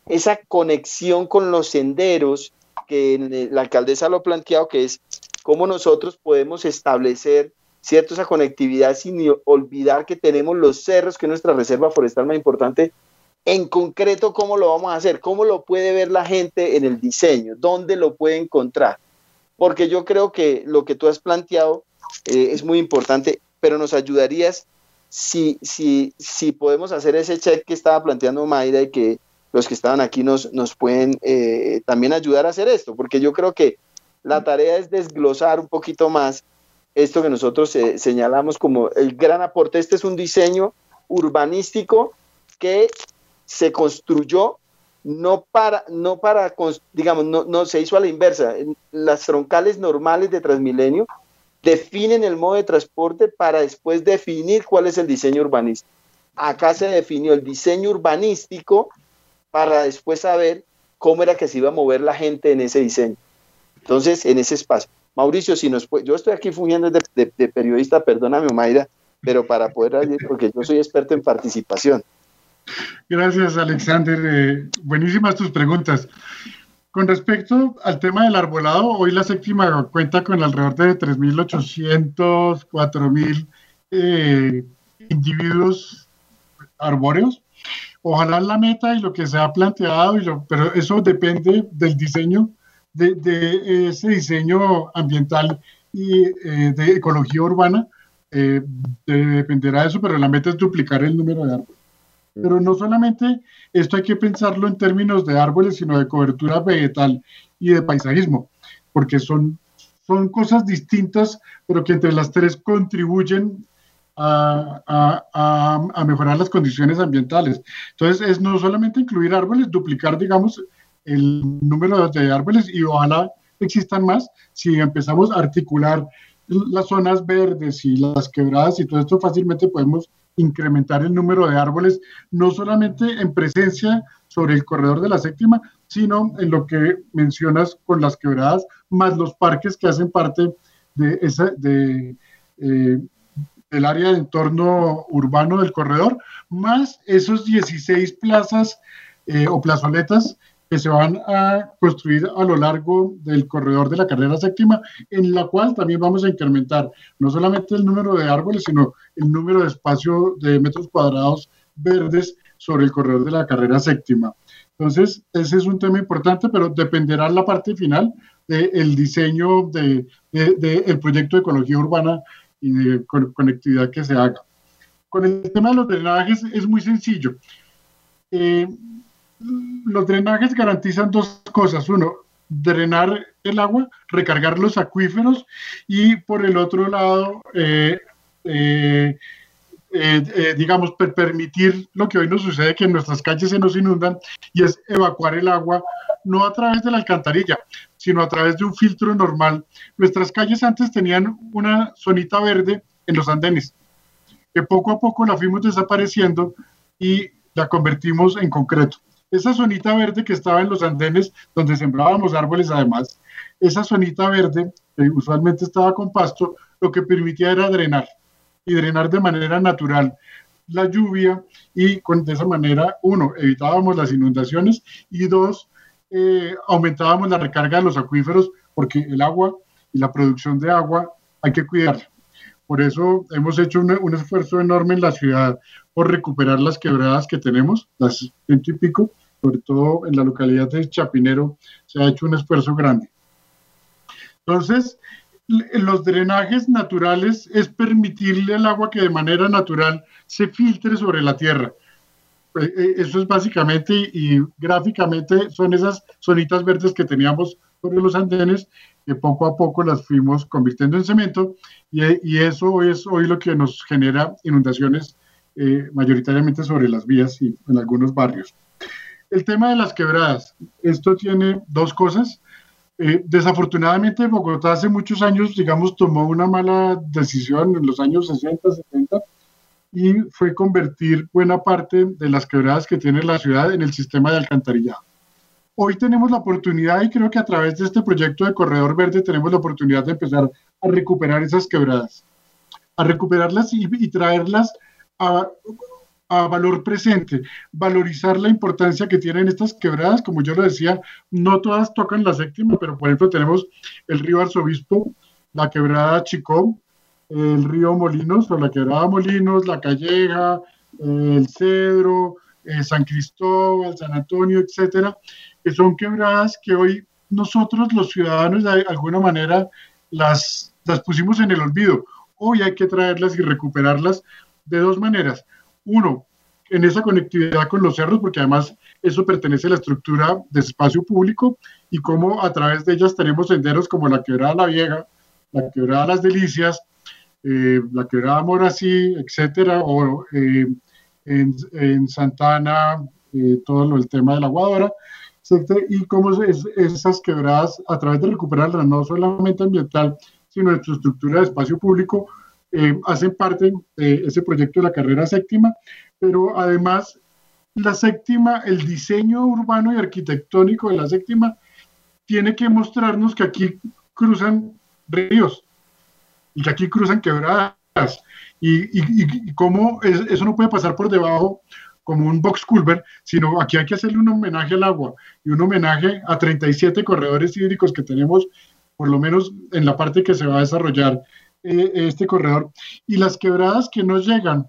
esa conexión con los senderos que la alcaldesa lo ha planteado, que es cómo nosotros podemos establecer cierta esa conectividad sin olvidar que tenemos los cerros, que es nuestra reserva forestal más importante. En concreto, ¿cómo lo vamos a hacer? ¿Cómo lo puede ver la gente en el diseño? ¿Dónde lo puede encontrar? Porque yo creo que lo que tú has planteado eh, es muy importante, pero nos ayudarías si, si, si podemos hacer ese check que estaba planteando Mayra y que los que estaban aquí nos, nos pueden eh, también ayudar a hacer esto, porque yo creo que la tarea es desglosar un poquito más esto que nosotros eh, señalamos como el gran aporte. Este es un diseño urbanístico que se construyó no para, no para, digamos, no, no se hizo a la inversa. Las troncales normales de Transmilenio definen el modo de transporte para después definir cuál es el diseño urbanístico. Acá se definió el diseño urbanístico para después saber cómo era que se iba a mover la gente en ese diseño. Entonces, en ese espacio. Mauricio, si nos yo estoy aquí fungiendo de, periodista, perdóname, Mayra, pero para poder, porque yo soy experto en participación. Gracias, Alexander. Eh, buenísimas tus preguntas. Con respecto al tema del arbolado, hoy la séptima cuenta con alrededor de 3.800, 4.000 eh, individuos arbóreos ojalá la meta y lo que se ha planteado, y lo, pero eso depende del diseño, de, ese diseño ambiental y eh, de ecología urbana, eh, dependerá de eso, pero la meta es duplicar el número de árboles. Pero no solamente esto hay que pensarlo en términos de árboles, sino de cobertura vegetal y de paisajismo, porque son, son cosas distintas, pero que entre las tres contribuyen a, mejorar las condiciones ambientales. Entonces, es no solamente incluir árboles, duplicar, digamos, el número de árboles y ojalá existan más si empezamos a articular las zonas verdes y las quebradas y todo esto fácilmente podemos incrementar el número de árboles, no solamente en presencia sobre el corredor de la séptima, sino en lo que mencionas con las quebradas, más los parques que hacen parte de, esa, de, eh, del área de entorno urbano del corredor, más esos 16 plazas eh, o plazoletas que se van a construir a lo largo del corredor de la carrera séptima, en la cual también vamos a incrementar no solamente el número de árboles, sino el número de espacio de metros cuadrados verdes sobre el corredor de la carrera séptima. Entonces, ese es un tema importante, pero dependerá la parte final del diseño del de, el proyecto de ecología urbana y de conectividad que se haga. Con el tema de los drenajes es muy sencillo. Eh, los drenajes garantizan dos cosas. Uno, drenar el agua, recargar los acuíferos y por el otro lado, eh, eh, digamos, permitir lo que hoy nos sucede, que en nuestras calles se nos inundan y es evacuar el agua no a través de la alcantarilla, sino a través de un filtro normal. Nuestras calles antes tenían una zonita verde en los andenes, que poco a poco la fuimos desapareciendo y la convertimos en concreto. Esa zonita verde que estaba en los andenes, donde sembrábamos árboles además, esa zonita verde, que usualmente estaba con pasto, lo que permitía era drenar, y drenar de manera natural. la lluvia y con, de esa manera, uno, evitábamos las inundaciones y dos, eh, aumentábamos la recarga de los acuíferos porque el agua y la producción de agua hay que cuidarla. Por eso hemos hecho un, esfuerzo enorme en la ciudad por recuperar las quebradas que tenemos, las ciento y pico, sobre todo en la localidad de Chapinero, se ha hecho un esfuerzo grande. Entonces, los drenajes naturales es permitirle al agua que de manera natural se filtre sobre la tierra. Eh, eh, eso es básicamente y, gráficamente son esas zonitas verdes que teníamos sobre los andenes que poco a poco las fuimos convirtiendo en cemento y, eso es hoy lo que nos genera inundaciones eh, mayoritariamente sobre las vías y en algunos barrios. El tema de las quebradas, esto tiene dos cosas. Eh, desafortunadamente Bogotá hace muchos años, digamos, tomó una mala decisión en los años 60, 70 y fue convertir buena parte de las quebradas que tiene la ciudad en el sistema de alcantarillado. Hoy tenemos la oportunidad y creo que a través de este proyecto de Corredor Verde tenemos la oportunidad de empezar a recuperar esas quebradas, a recuperarlas y, traerlas a, valor presente, valorizar la importancia que tienen estas quebradas, como yo lo decía, no todas tocan la séptima, pero por ejemplo tenemos el río Arzobispo, la quebrada Chicó, el río Molinos o la quebrada Molinos, la Calleja, el Cedro, eh, San Cristóbal, San Antonio, etcétera, que son quebradas que hoy nosotros los ciudadanos de alguna manera las, las pusimos en el olvido. Hoy hay que traerlas y recuperarlas de dos maneras. Uno, en esa conectividad con los cerros, porque además eso pertenece a la estructura de espacio público y cómo a través de ellas tenemos senderos como la Quebrada La Vieja, la Quebrada Las Delicias, eh, la Quebrada Morací, etcétera, o eh, en, Santana, eh, todo el tema de la aguadora, y cómo es, esas quebradas, a través de recuperarlas, no solamente ambiental, sino de estructura de espacio público, eh, hacen parte de ese proyecto de la carrera séptima, pero además la séptima, el diseño urbano y arquitectónico de la séptima, tiene que mostrarnos que aquí cruzan ríos y que aquí cruzan quebradas y, cómo eso no puede pasar por debajo como un box culver, sino aquí hay que hacerle un homenaje al agua y un homenaje a 37 corredores hídricos que tenemos, por lo menos en la parte que se va a desarrollar eh, este corredor. Y las quebradas que no llegan,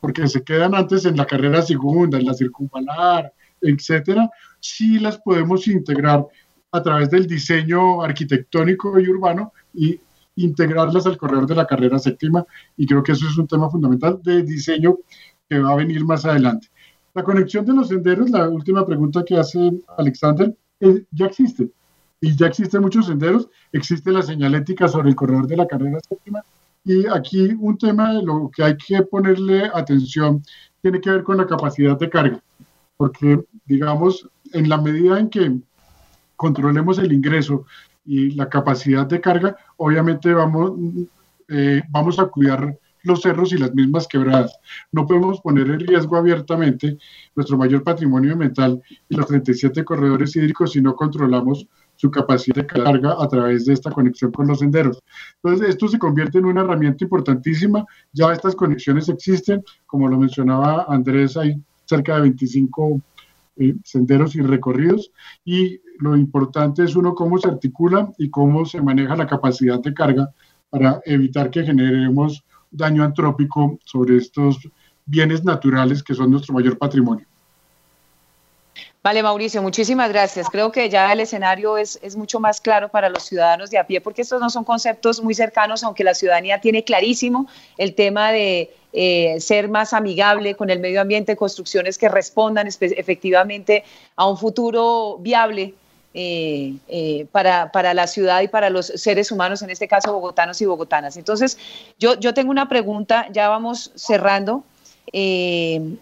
porque se quedan antes en la carrera segunda, en la circunvalar, etcétera, sí las podemos integrar a través del diseño arquitectónico y urbano y integrarlas al corredor de la carrera séptima y creo que eso es un tema fundamental de diseño que va a venir más adelante. La conexión de los senderos, la última pregunta que hace Alexander, ya existe y ya existen muchos senderos, existe la señalética sobre el corredor de la carrera séptima y aquí un tema de lo que hay que ponerle atención tiene que ver con la capacidad de carga, porque digamos, en la medida en que controlemos el ingreso y la capacidad de carga, obviamente vamos, eh, vamos a cuidar los cerros y las mismas quebradas. No podemos poner en riesgo abiertamente nuestro mayor patrimonio ambiental y los 37 corredores hídricos si no controlamos su capacidad de carga a través de esta conexión con los senderos. Entonces, esto se convierte en una herramienta importantísima. Ya estas conexiones existen, como lo mencionaba Andrés, hay cerca de 25 eh, senderos y recorridos y lo importante es uno cómo se articula y cómo se maneja la capacidad de carga para evitar que generemos daño antrópico sobre estos bienes naturales que son nuestro mayor patrimonio. Vale, Mauricio, muchísimas gracias. Creo que ya el escenario es, es, mucho más claro para los ciudadanos de a pie, porque estos no son conceptos muy cercanos, aunque la ciudadanía tiene clarísimo el tema de eh, ser más amigable con el medio ambiente, construcciones que respondan efectivamente a un futuro viable eh, eh, para, para, la ciudad y para los seres humanos, en este caso bogotanos y bogotanas. Entonces, yo, yo tengo una pregunta, ya vamos cerrando, eh,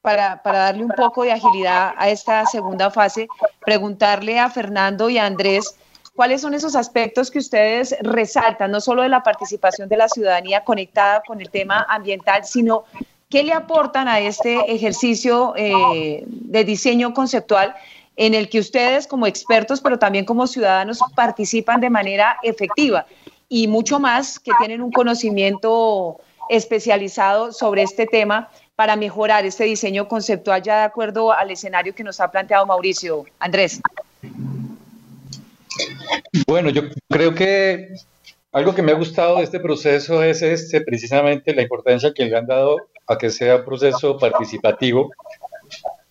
para, para, darle un poco de agilidad a esta segunda fase, preguntarle a Fernando y a Andrés cuáles son esos aspectos que ustedes resaltan, no solo de la participación de la ciudadanía conectada con el tema ambiental, sino qué le aportan a este ejercicio de diseño conceptual en el que ustedes como expertos, pero también como ciudadanos, participan de manera efectiva y mucho más que tienen un conocimiento especializado sobre este tema para mejorar este diseño conceptual ya de acuerdo al escenario que nos ha planteado Mauricio. Andrés. Bueno, yo creo que algo que me ha gustado de este proceso es este, precisamente la importancia que le han dado a que sea un proceso participativo,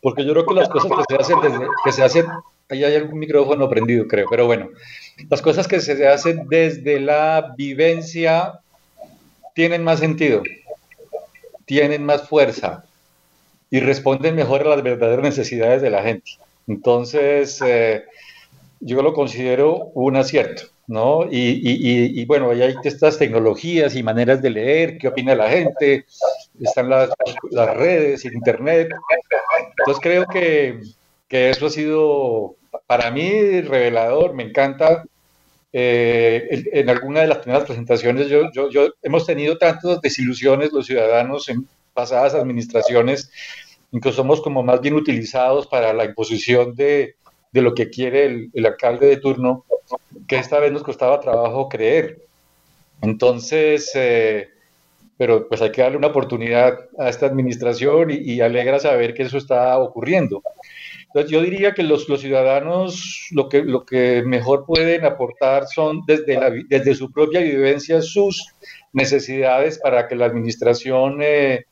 porque yo creo que las cosas que se hacen desde, que se hacen, ahí hay algún micrófono prendido, creo, pero bueno, las cosas que se hacen desde la vivencia tienen más sentido, tienen más fuerza y responden mejor a las verdaderas necesidades de la gente. Entonces, eh, yo lo considero un acierto, ¿no? Y, bueno, ahí hay estas tecnologías y maneras de leer, qué opina la gente, están las, las redes, internet. Entonces creo que, que, eso ha sido para mí revelador, me encanta. Eh, en, alguna de las primeras presentaciones yo, yo, yo, hemos tenido tantas desilusiones los ciudadanos en pasadas administraciones, incluso somos como más bien utilizados para la imposición de, de lo que quiere el, alcalde de turno, que esta vez nos costaba trabajo creer. Entonces, eh, pero pues hay que darle una oportunidad a esta administración y, alegra saber que eso está ocurriendo. Entonces yo diría que los, los, ciudadanos lo que, lo que mejor pueden aportar son desde, desde su propia vivencia sus necesidades para que la administración eh,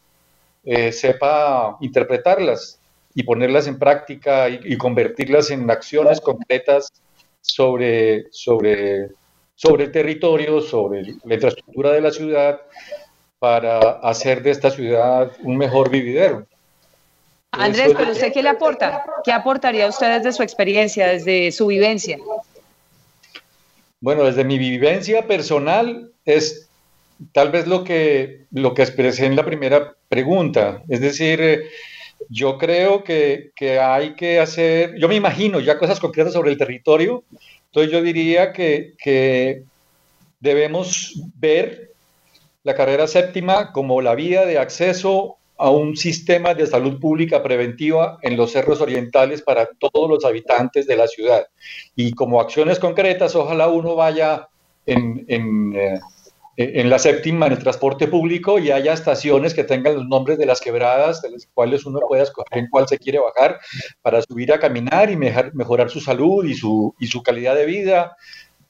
eh, sepa interpretarlas y ponerlas en práctica y, convertirlas en acciones concretas sobre, sobre, sobre el territorio, sobre la infraestructura de la ciudad, para hacer de esta ciudad un mejor vividero. Andrés, pero usted qué le aporta? ¿Qué aportaría usted desde su experiencia, desde su vivencia? Bueno, desde mi vivencia personal es tal vez lo que, lo que expresé en la primera pregunta, es decir, eh, yo creo que, hay que hacer, yo me imagino ya cosas concretas sobre el territorio, entonces yo diría que, que debemos ver la carrera séptima como la vía de acceso a un sistema de salud pública preventiva en los cerros orientales para todos los habitantes de la ciudad. Y como acciones concretas, ojalá uno vaya en, en, eh, en la séptima en el transporte público y haya estaciones que tengan los nombres de las quebradas, de las cuales uno pueda escoger en cuál se quiere bajar para subir a caminar y mejorar su salud y su, y su calidad de vida.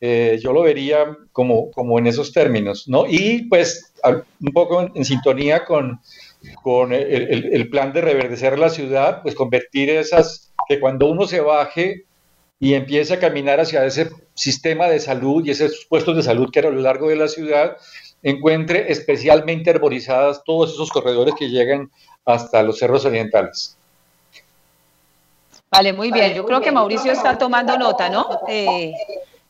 Eh, yo lo vería como, como en esos términos, ¿no? Y pues un poco en, sintonía con, con el, el, plan de reverdecer la ciudad, pues convertir esas, que cuando uno se baje y empiece a caminar hacia ese sistema de salud y esos puestos de salud que a lo largo de la ciudad encuentre especialmente arborizadas todos esos corredores que llegan hasta los cerros orientales. Vale, muy bien. Yo creo que Mauricio está tomando nota, ¿no? Eh,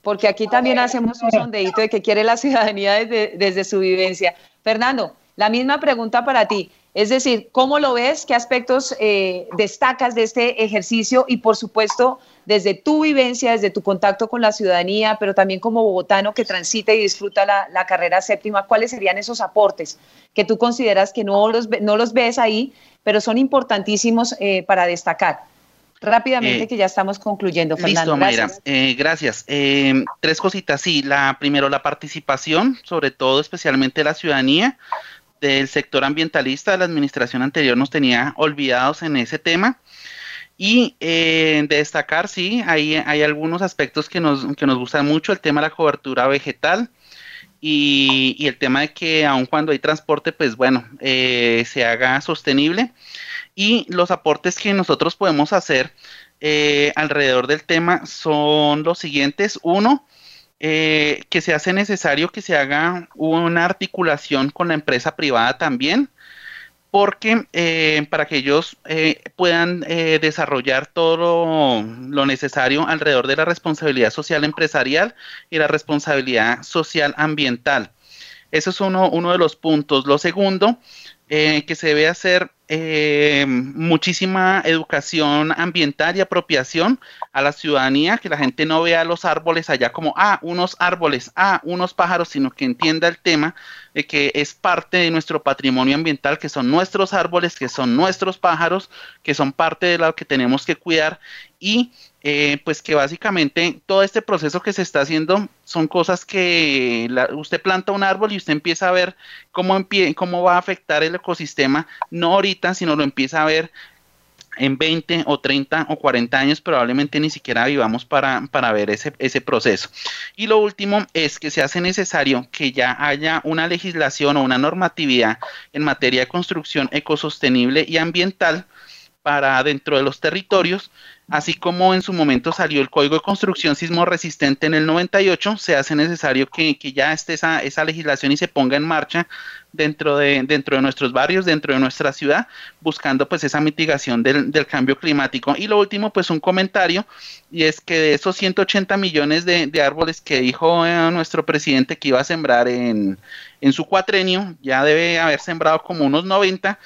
porque aquí también hacemos un sondeíto de qué quiere la ciudadanía desde, desde su vivencia. Fernando, la misma pregunta para ti. Es decir, ¿cómo lo ves? ¿Qué aspectos eh, destacas de este ejercicio? Y por supuesto, desde tu vivencia, desde tu contacto con la ciudadanía, pero también como bogotano que transita y disfruta la, carrera séptima, ¿cuáles serían esos aportes que tú consideras que no los, no los ves ahí, pero son importantísimos eh, para destacar? Rápidamente, eh, que ya estamos concluyendo, Fernando. Listo, Mayra. gracias. tres cositas. Sí, la primero, la participación, sobre todo, especialmente la ciudadanía del sector ambientalista de la administración anterior nos tenía olvidados en ese tema. Y eh, destacar, sí, hay, hay algunos aspectos que nos, que nos gustan mucho, el tema de la cobertura vegetal y, el tema de que aun cuando hay transporte, pues bueno, eh, se haga sostenible. Y los aportes que nosotros podemos hacer eh, alrededor del tema son los siguientes. Uno, eh, que se hace necesario que se haga una articulación con la empresa privada también, porque eh, para que ellos puedan desarrollar todo lo, necesario alrededor de la responsabilidad social empresarial y la responsabilidad social ambiental. Eso es uno, uno de los puntos. Lo segundo que se debe hacer eh, muchísima educación ambiental y apropiación a la ciudadanía, que la gente no vea los árboles allá como, ah, unos árboles, ah, unos pájaros, sino que entienda el tema de que es parte de nuestro patrimonio ambiental, que son nuestros árboles, que son nuestros pájaros, que son parte de lo que tenemos que cuidar y eh, pues que básicamente todo este proceso que se está haciendo son cosas que usted planta un árbol y usted empieza a ver cómo, cómo va a afectar el ecosistema, no ahorita, sino lo empieza a ver en 20 o 30 o 40 años probablemente ni siquiera vivamos para, para ver ese, ese, proceso. Y lo último es que se hace necesario que ya haya una legislación o una normatividad en materia de construcción ecosostenible y ambiental para dentro de los territorios Así como en su momento salió el Código de Construcción Sismo Resistente en el 98, se hace necesario que, ya esté esa, esa, legislación y se ponga en marcha dentro de, dentro de nuestros barrios, dentro de nuestra ciudad, buscando pues esa mitigación del, cambio climático. Y lo último, pues un comentario, y es que de esos 180 millones de, árboles que dijo eh, nuestro presidente que iba a sembrar en, en su cuatrenio, ya debe haber sembrado como unos 90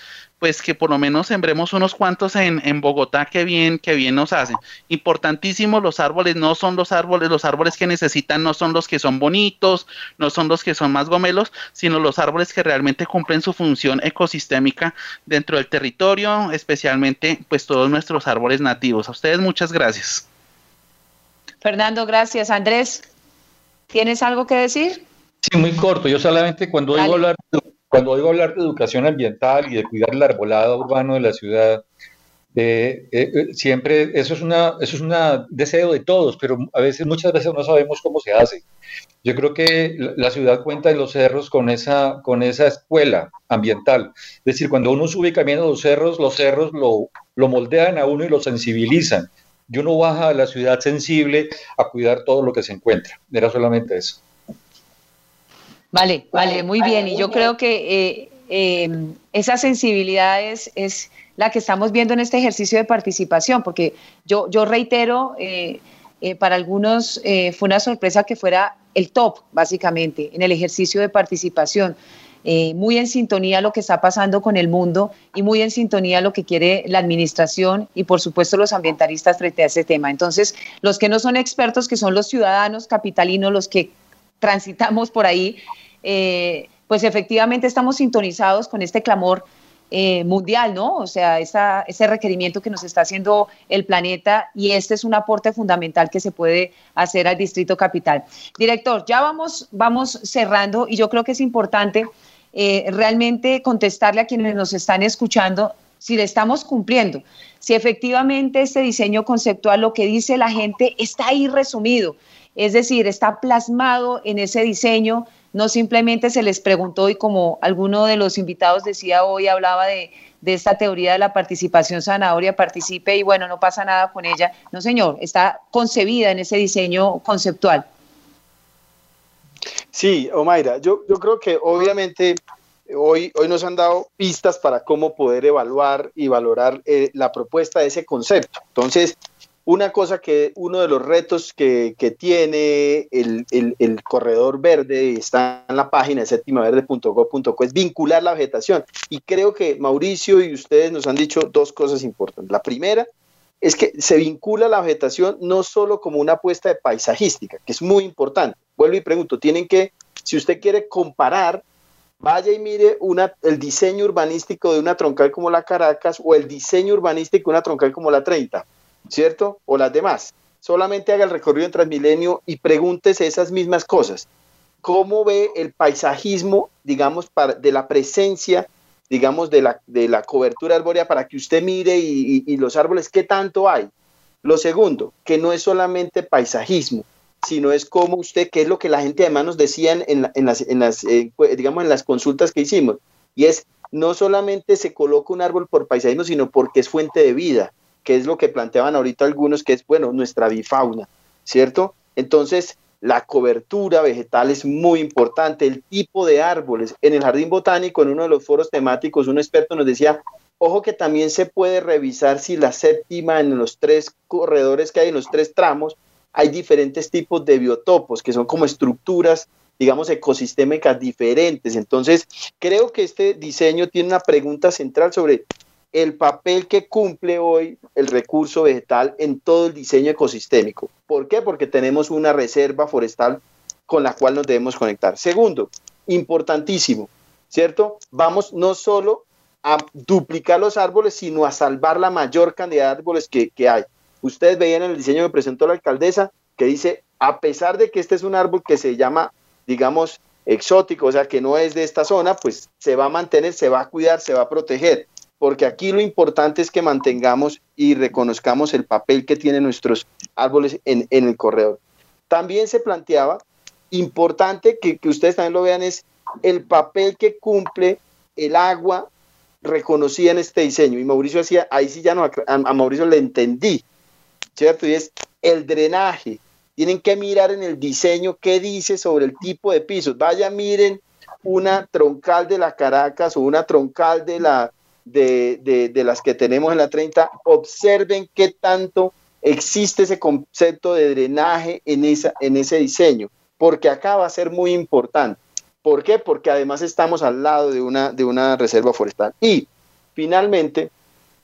pues que por lo menos sembremos unos cuantos en, en, Bogotá que bien, que bien nos hacen. Importantísimo, los árboles no son los árboles, los árboles que necesitan no son los que son bonitos, no son los que son más gomelos, sino los árboles que realmente cumplen su función ecosistémica dentro del territorio, especialmente pues todos nuestros árboles nativos. A ustedes muchas gracias. Fernando, gracias. Andrés, ¿tienes algo que decir? Sí, muy corto. Yo solamente cuando oigo hablar cuando oigo hablar de educación ambiental y de cuidar el arbolado urbano de la ciudad, eh, eh, eh, siempre eso es una eso es un deseo de todos, pero a veces muchas veces no sabemos cómo se hace. Yo creo que la ciudad cuenta en los cerros con esa con esa escuela ambiental. Es decir, cuando uno sube y camina los cerros, los cerros lo, lo moldean a uno y lo sensibilizan. Y uno baja a la ciudad sensible a cuidar todo lo que se encuentra. Era solamente eso. Vale, vale, muy bien. Y yo creo que eh, eh, esa sensibilidad es, la que estamos viendo en este ejercicio de participación, porque yo, yo reitero, eh, para algunos fue una sorpresa que fuera el top, básicamente, en el ejercicio de participación. muy en sintonía lo que está pasando con el mundo y muy en sintonía lo que quiere la administración y por supuesto los ambientalistas frente a ese tema. Entonces, los que no son expertos, que son los ciudadanos capitalinos, los que transitamos por ahí, eh, pues efectivamente estamos sintonizados con este clamor eh, mundial, ¿no? O sea, ese requerimiento que nos está haciendo el planeta y este es un aporte fundamental que se puede hacer al Distrito Capital. Director, ya vamos, vamos cerrando y yo creo que es importante eh, realmente contestarle a quienes nos están escuchando si le estamos cumpliendo, si efectivamente este diseño conceptual, lo que dice la gente, está ahí resumido, es decir, está plasmado en ese diseño no simplemente se les preguntó y como alguno de los invitados decía hoy, hablaba de, esta teoría de la participación zanahoria, participe y bueno, no pasa nada con ella. No, señor, está concebida en ese diseño conceptual. Sí, Omaira, yo, creo que obviamente hoy, hoy nos han dado pistas para cómo poder evaluar y valorar eh, la propuesta de ese concepto. Entonces, una cosa que uno de los retos que, tiene el, corredor verde, está en la página de séptimaverde.gov.co, es vincular la vegetación. Y creo que Mauricio y ustedes nos han dicho dos cosas importantes. La primera es que se vincula la vegetación no solo como una apuesta de paisajística, que es muy importante. Vuelvo y pregunto, tienen que, si usted quiere comparar, vaya y mire una, el diseño urbanístico de una troncal como la Caracas o el diseño urbanístico de una troncal como la 30 ¿cierto? O las demás. Solamente haga el recorrido en Transmilenio y pregúntese esas mismas cosas. ¿Cómo ve el paisajismo, digamos, de la presencia, digamos, de la, de la cobertura arbórea para que usted mire y, los árboles, qué tanto hay? Lo segundo, que no es solamente paisajismo, sino es como usted, que es lo que la gente además nos decía en, las, en las eh, digamos, en las consultas que hicimos, y es no solamente se coloca un árbol por paisajismo, sino porque es fuente de vida que es lo que planteaban ahorita algunos, que es, bueno, nuestra bifauna, ¿cierto? Entonces, la cobertura vegetal es muy importante, el tipo de árboles. En el jardín botánico, en uno de los foros temáticos, un experto nos decía, ojo que también se puede revisar si la séptima en los tres corredores que hay, en los tres tramos, hay diferentes tipos de biotopos, que son como estructuras, digamos, ecosistémicas diferentes. Entonces, creo que este diseño tiene una pregunta central sobre el papel que cumple hoy el recurso vegetal en todo el diseño ecosistémico. ¿Por qué? Porque tenemos una reserva forestal con la cual nos debemos conectar. Segundo, importantísimo, ¿cierto? Vamos no solo a duplicar los árboles, sino a salvar la mayor cantidad de árboles que, que hay. Ustedes veían en el diseño que presentó la alcaldesa que dice, a pesar de que este es un árbol que se llama, digamos, exótico, o sea, que no es de esta zona, pues se va a mantener, se va a cuidar, se va a proteger porque aquí lo importante es que mantengamos y reconozcamos el papel que tienen nuestros árboles en, el corredor. También se planteaba, importante que, ustedes también lo vean, es el papel que cumple el agua reconocida en este diseño. Y Mauricio decía, ahí sí ya no, a, a Mauricio le entendí, ¿cierto? Y es el drenaje. Tienen que mirar en el diseño qué dice sobre el tipo de pisos. Vaya, miren una troncal de la Caracas o una troncal de la, de, las que tenemos en la 30, observen qué tanto existe ese concepto de drenaje en, esa, en ese diseño, porque acá va a ser muy importante. ¿Por qué? Porque además estamos al lado de una, de una reserva forestal. Y finalmente,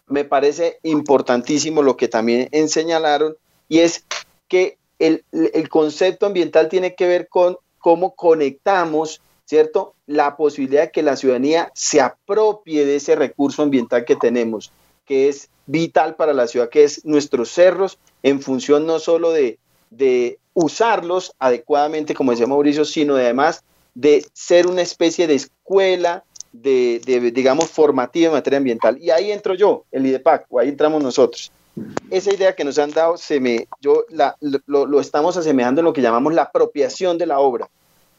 me parece importantísimo lo que también señalaron, y es que el, el concepto ambiental tiene que ver con cómo conectamos ¿cierto? La posibilidad de que la ciudadanía se apropie de ese recurso ambiental que tenemos, que es vital para la ciudad, que es nuestros cerros, en función no solo de, usarlos adecuadamente, como decía Mauricio, sino además de ser una especie de escuela, de, digamos, formativa en materia ambiental. Y ahí entro yo, el IDEPAC, o ahí entramos nosotros. Esa idea que nos han dado, se me, yo lo, lo estamos asemejando en lo que llamamos la apropiación de la obra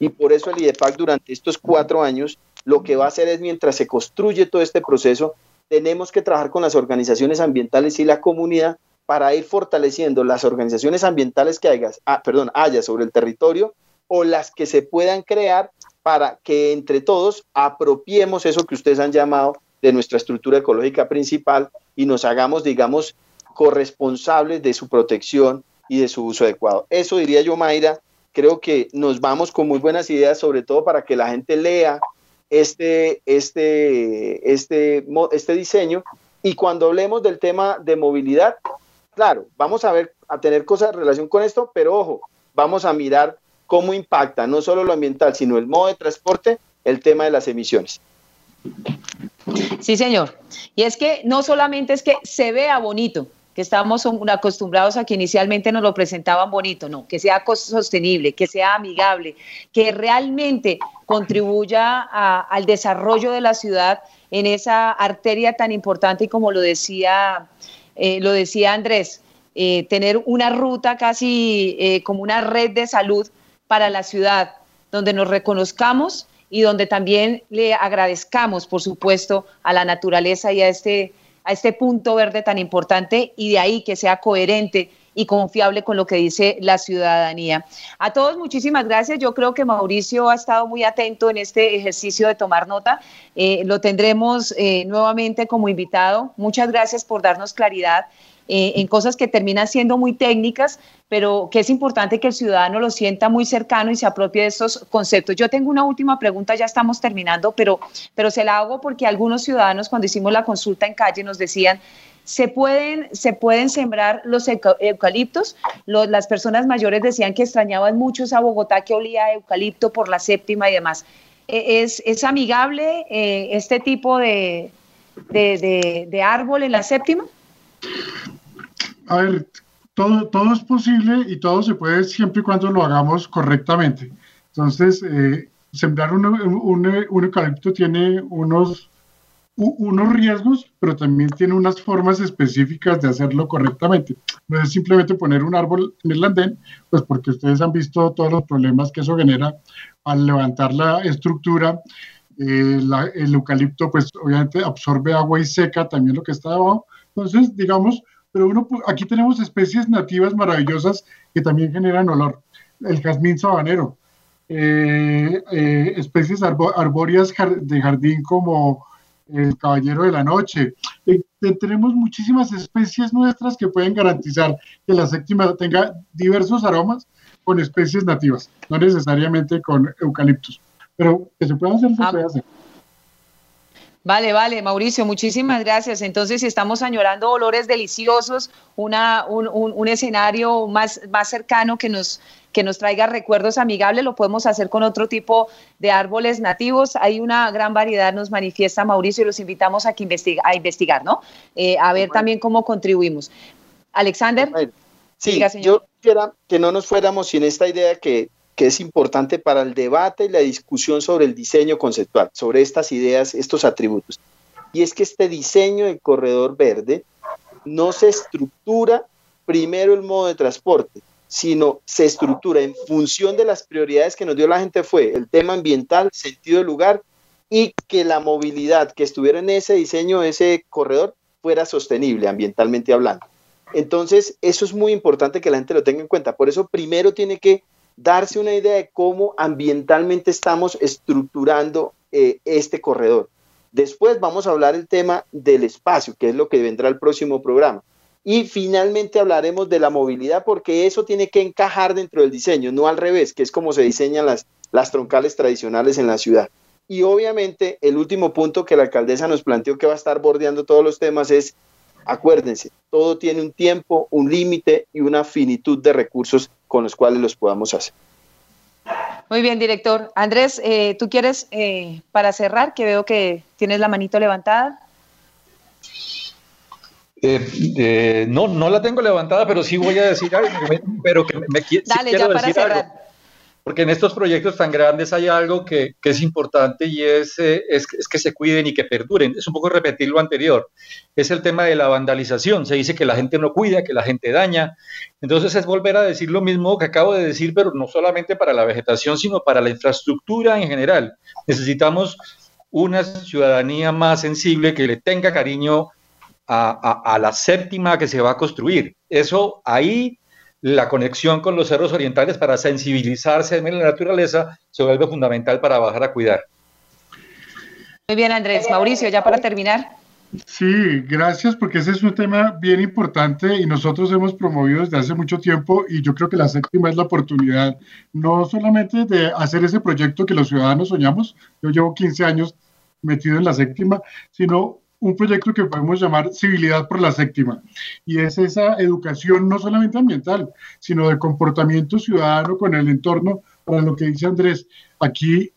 y por eso el IDEPAC durante estos cuatro años lo que va a hacer es mientras se construye todo este proceso, tenemos que trabajar con las organizaciones ambientales y la comunidad para ir fortaleciendo las organizaciones ambientales que haya, ah, perdón, haya sobre el territorio o las que se puedan crear para que entre todos apropiemos eso que ustedes han llamado de nuestra estructura ecológica principal y nos hagamos, digamos, corresponsables de su protección y de su uso adecuado. Eso diría yo, Mayra, creo que nos vamos con muy buenas ideas, sobre todo para que la gente lea este, este, este, este diseño. Y cuando hablemos del tema de movilidad, claro, vamos a ver, a tener cosas en relación con esto, pero ojo, vamos a mirar cómo impacta no solo lo ambiental, sino el modo de transporte, el tema de las emisiones. Sí, señor. Y es que no solamente es que se vea bonito, que estamos acostumbrados a que inicialmente nos lo presentaban bonito, no, que sea sostenible, que sea amigable, que realmente contribuya al desarrollo de la ciudad en esa arteria tan importante y como lo decía, eh, lo decía Andrés, eh, tener una ruta casi eh, como una red de salud para la ciudad, donde nos reconozcamos y donde también le agradezcamos, por supuesto, a la naturaleza y a este a este punto verde tan importante y de ahí que sea coherente y confiable con lo que dice la ciudadanía. A todos muchísimas gracias. Yo creo que Mauricio ha estado muy atento en este ejercicio de tomar nota. Eh, lo tendremos eh, nuevamente como invitado. Muchas gracias por darnos claridad eh, en cosas que terminan siendo muy técnicas, pero que es importante que el ciudadano lo sienta muy cercano y se apropie de estos conceptos. Yo tengo una última pregunta, ya estamos terminando, pero, pero se la hago porque algunos ciudadanos cuando hicimos la consulta en calle nos decían, se pueden, se pueden sembrar los eucaliptos. las personas mayores decían que extrañaban mucho esa Bogotá que olía a eucalipto por la séptima y demás. E, ¿Es, es amigable eh, este tipo de, de, de árbol en la séptima? A ver, todo, todo es posible y todo se puede siempre y cuando lo hagamos correctamente. Entonces, eh, sembrar un, eucalipto tiene unos, unos riesgos, pero también tiene unas formas específicas de hacerlo correctamente. No es simplemente poner un árbol en el andén, pues porque ustedes han visto todos los problemas que eso genera al levantar la estructura. Eh, el eucalipto, pues obviamente absorbe agua y seca también lo que está debajo. Entonces, digamos, pero uno, aquí tenemos especies nativas maravillosas que también generan olor. El jazmín sabanero, eh, eh, especies arbóreas de jardín como el caballero de la noche. Eh, tenemos muchísimas especies nuestras que pueden garantizar que la séptima tenga diversos aromas con especies nativas, no necesariamente con eucaliptos, pero que se pueda hacer, se ah. puede hacer. Vale, vale, Mauricio, muchísimas gracias. Entonces, si estamos añorando olores deliciosos, una, un, un, escenario más, más cercano que nos, que nos traiga recuerdos amigables, lo podemos hacer con otro tipo de árboles nativos. Hay una gran variedad, nos manifiesta Mauricio, y los invitamos a, que investiga, a investigar, ¿no? Eh, a ver también cómo contribuimos. Alexander. Sí, yo quisiera que no nos fuéramos sin esta idea que que es importante para el debate y la discusión sobre el diseño conceptual, sobre estas ideas, estos atributos. Y es que este diseño del corredor verde no se estructura primero el modo de transporte, sino se estructura en función de las prioridades que nos dio la gente fue el tema ambiental, sentido del lugar y que la movilidad que estuviera en ese diseño, ese corredor, fuera sostenible ambientalmente hablando. Entonces, eso es muy importante que la gente lo tenga en cuenta. Por eso, primero tiene que darse una idea de cómo ambientalmente estamos estructurando eh, este corredor. Después vamos a hablar el tema del espacio, que es lo que vendrá el próximo programa. Y finalmente hablaremos de la movilidad, porque eso tiene que encajar dentro del diseño, no al revés, que es como se diseñan las, las troncales tradicionales en la ciudad. Y obviamente el último punto que la alcaldesa nos planteó que va a estar bordeando todos los temas es, acuérdense, todo tiene un tiempo, un límite y una finitud de recursos con los cuales los podamos hacer. Muy bien, director. Andrés, eh, ¿tú quieres, eh, para cerrar, que veo que tienes la manito levantada? Eh, no, no la tengo levantada, pero sí voy a decir algo, pero que me, Dale, ya para cerrar porque en estos proyectos tan grandes hay algo que, es importante y es, eh, es, que se cuiden y que perduren. Es un poco repetir lo anterior. Es el tema de la vandalización. Se dice que la gente no cuida, que la gente daña. Entonces es volver a decir lo mismo que acabo de decir, pero no solamente para la vegetación, sino para la infraestructura en general. Necesitamos una ciudadanía más sensible que le tenga cariño a la séptima que se va a construir. Eso ahí la conexión con los cerros orientales para sensibilizarse en la naturaleza se vuelve fundamental para bajar a cuidar. Muy bien, Andrés. Mauricio, ya para terminar. Sí, gracias, porque ese es un tema bien importante y nosotros hemos promovido desde hace mucho tiempo y yo creo que la séptima es la oportunidad no solamente de hacer ese proyecto que los ciudadanos soñamos, yo llevo 15 años metido en la séptima, sino un proyecto que podemos llamar Civilidad por la Séptima. Y es esa educación no solamente ambiental, sino de comportamiento ciudadano con el entorno, para lo que dice Andrés. Aquí,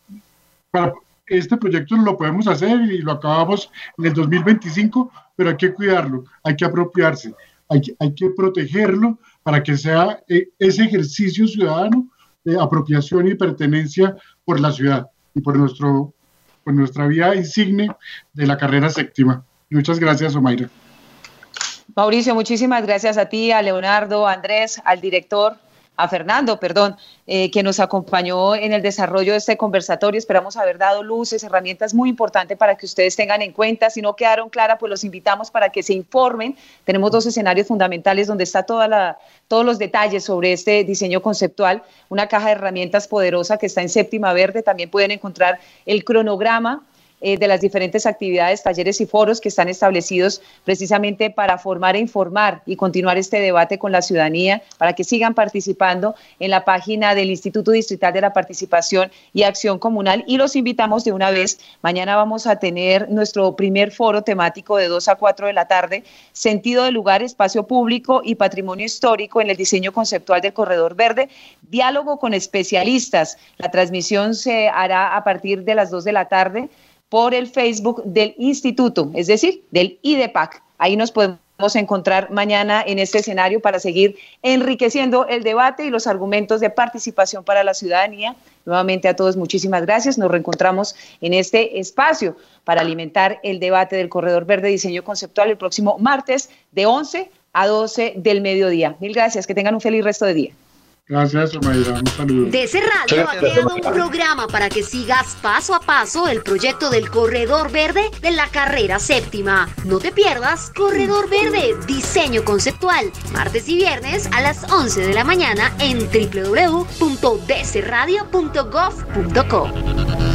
para este proyecto lo podemos hacer y lo acabamos en el 2025, pero hay que cuidarlo, hay que apropiarse, hay que, hay que protegerlo para que sea eh, ese ejercicio ciudadano de apropiación y pertenencia por la ciudad y por nuestro por nuestra vía insigne de la carrera séptima. Muchas gracias, Omaira. Mauricio, muchísimas gracias a ti, a Leonardo, a Andrés, al director a Fernando, perdón, eh, que nos acompañó en el desarrollo de este conversatorio. Esperamos haber dado luces, herramientas muy importantes para que ustedes tengan en cuenta. Si no quedaron claras, pues los invitamos para que se informen. Tenemos dos escenarios fundamentales donde está toda la, todos los detalles sobre este diseño conceptual. Una caja de herramientas poderosa que está en séptima verde. También pueden encontrar el cronograma eh, de las diferentes actividades, talleres y foros que están establecidos precisamente para formar e informar y continuar este debate con la ciudadanía, para que sigan participando en la página del Instituto Distrital de la Participación y Acción Comunal. Y los invitamos de una vez. Mañana vamos a tener nuestro primer foro temático de 2 a 4 de la tarde, sentido de lugar, espacio público y patrimonio histórico en el diseño conceptual del Corredor Verde, diálogo con especialistas. La transmisión se hará a partir de las 2 de la tarde por el Facebook del instituto, es decir, del IDEPAC. Ahí nos podemos encontrar mañana en este escenario para seguir enriqueciendo el debate y los argumentos de participación para la ciudadanía. Nuevamente a todos muchísimas gracias. Nos reencontramos en este espacio para alimentar el debate del Corredor Verde Diseño Conceptual el próximo martes de 11 a 12 del mediodía. Mil gracias. Que tengan un feliz resto de día. Gracias, Omaira. Un saludo. DC Radio ha creado un programa para que sigas paso a paso el proyecto del Corredor Verde de la carrera séptima. No te pierdas Corredor Verde, diseño conceptual, martes y viernes a las 11 de la mañana en www.dcradio.gov.co.